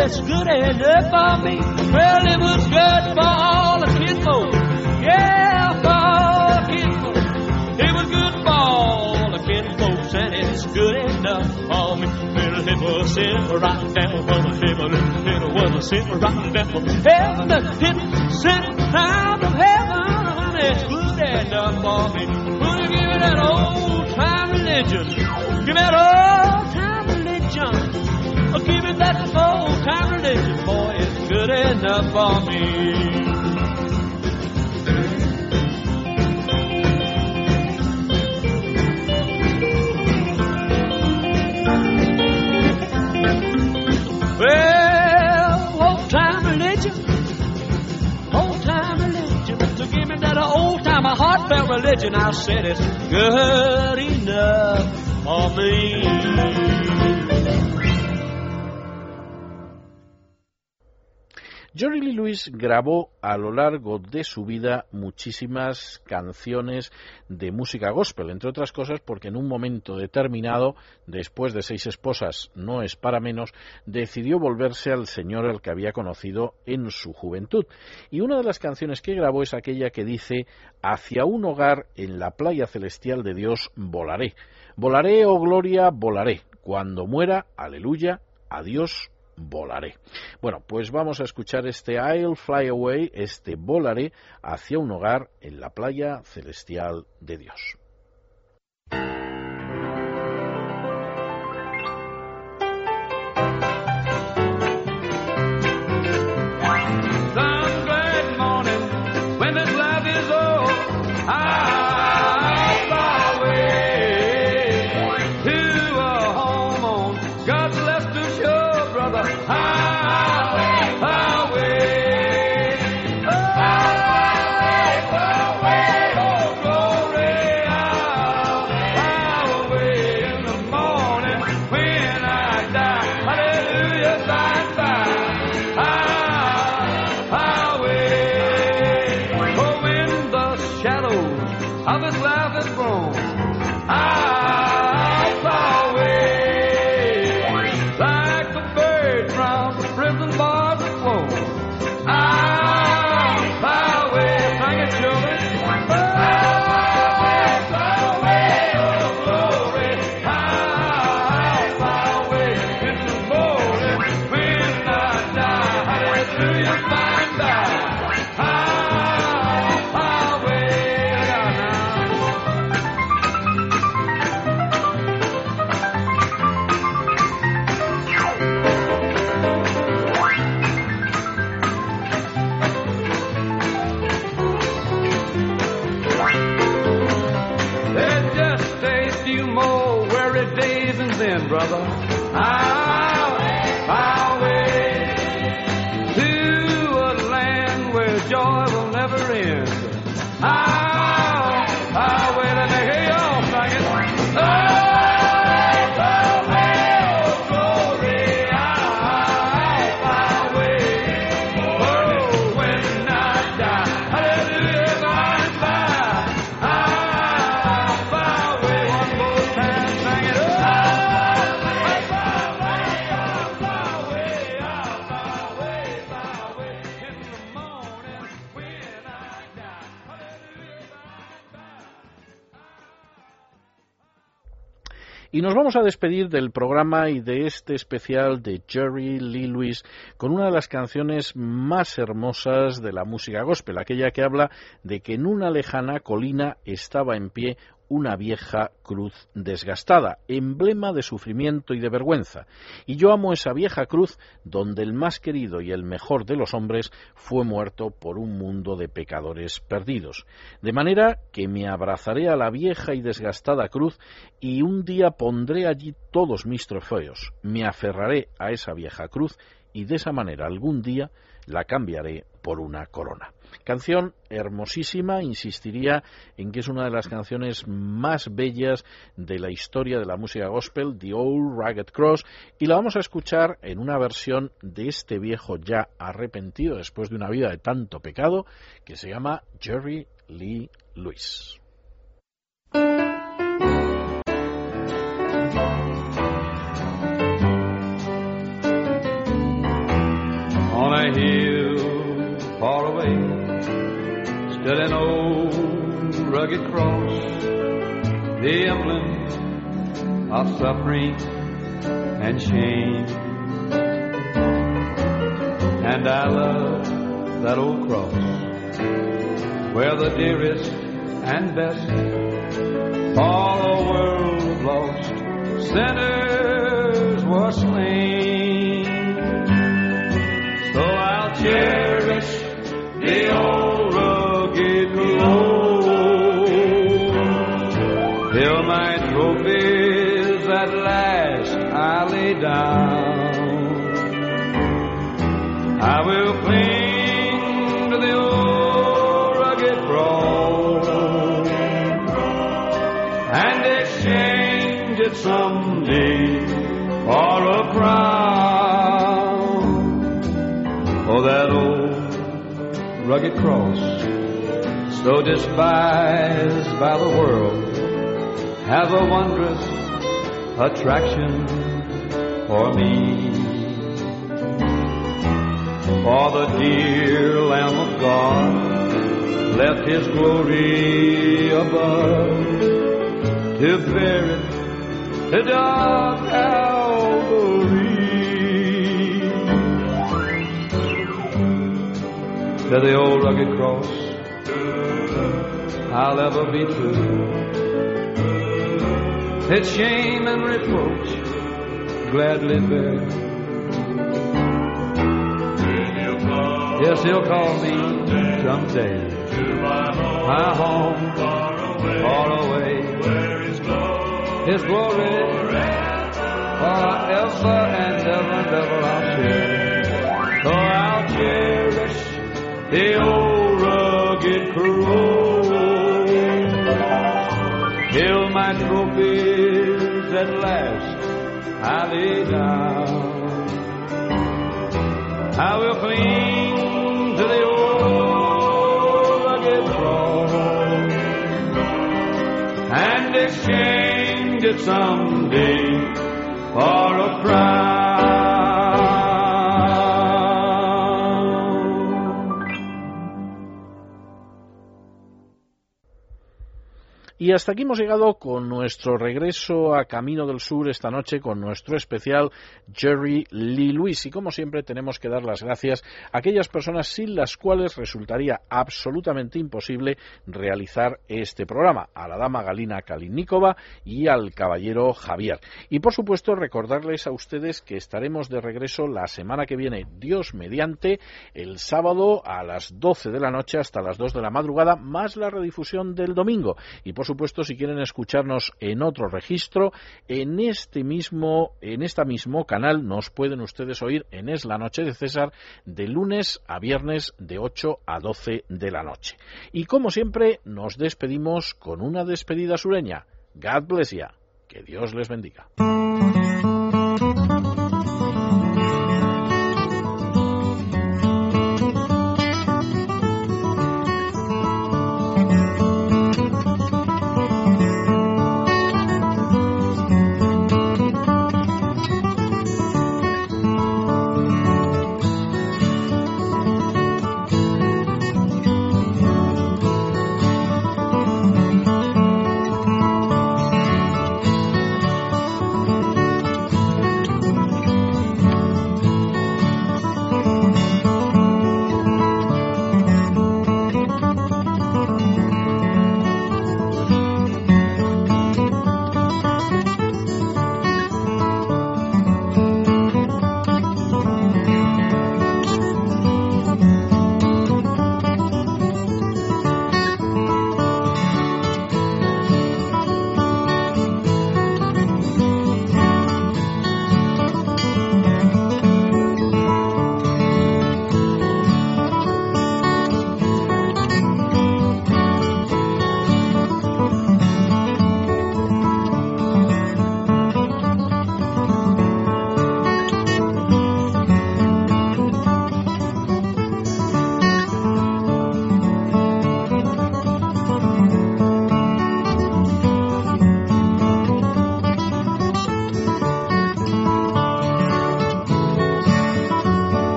It's good enough for me. Well, it was good for all the kinfolk. Yeah, for all the kinfolk. It was good for all the kinfolks, and it's good enough for me. Well, it was sent right down from heaven. It was sent right down from heaven. It sent down from heaven. and It's good enough for me. You give me that old time religion. Give me that old time religion. Oh, give me that old time religion, boy, it's good enough for me. Well, old time religion, old time religion. So give me that old time, a heartfelt religion. I said it's good enough for me. Jerry Lee Lewis grabó a lo largo de su vida muchísimas canciones de música gospel, entre otras cosas porque en un momento determinado, después de seis esposas, no es para menos, decidió volverse al Señor al que había conocido en su juventud. Y una de las canciones que grabó es aquella que dice Hacia un hogar en la playa celestial de Dios volaré. Volaré, oh gloria, volaré. Cuando muera, aleluya, adiós, volaré. Bueno, pues vamos a escuchar este I'll Fly Away, este volaré hacia un hogar en la playa celestial de Dios. Y nos vamos a despedir del programa y de este especial de Jerry Lee Lewis con una de las canciones más hermosas de la música gospel, aquella que habla de que en una lejana colina estaba en pie una vieja cruz desgastada, emblema de sufrimiento y de vergüenza. Y yo amo esa vieja cruz donde el más querido y el mejor de los hombres fue muerto por un mundo de pecadores perdidos. De manera que me abrazaré a la vieja y desgastada cruz y un día pondré allí todos mis trofeos, me aferraré a esa vieja cruz y de esa manera algún día la cambiaré por una corona. Canción hermosísima, insistiría en que es una de las canciones más bellas de la historia de la música gospel, The Old Ragged Cross, y la vamos a escuchar en una versión de este viejo ya arrepentido después de una vida de tanto pecado, que se llama Jerry Lee Lewis. Rugged cross, the emblem of suffering and shame. And I love that old cross, where the dearest and best all the world of sinners were slain. So I'll cherish the old it someday for a crown. Oh, that old rugged cross, so despised by the world, has a wondrous attraction for me. For the dear Lamb of God left his glory above to bear it to dark Calvary. To the old rugged cross, I'll ever be true. Its shame and reproach gladly bear. Yes, he'll call me someday. My home, His glory, forever and ever and ever I'll share. So I'll cherish the old rugged cross. Till my trophies at last I lay down. I will cling to the old rugged cross and exchange it someday for a crown. Y hasta aquí hemos llegado con nuestro regreso a Camino del Sur esta noche con nuestro especial Jerry Lee Lewis. Y como siempre tenemos que dar las gracias a aquellas personas sin las cuales resultaría absolutamente imposible realizar este programa. A la dama Galina Kalinikova y al caballero Javier. Y por supuesto recordarles a ustedes que estaremos de regreso la semana que viene, Dios mediante, el sábado a las 12 de la noche hasta las 2 de la madrugada, más la redifusión del domingo. Y por supuesto, si quieren escucharnos en otro registro, en este mismo, en este mismo canal nos pueden ustedes oír en Es la Noche de César de lunes a viernes de 8 a 12 de la noche. Y como siempre, nos despedimos con una despedida sureña. God bless ya. Que Dios les bendiga.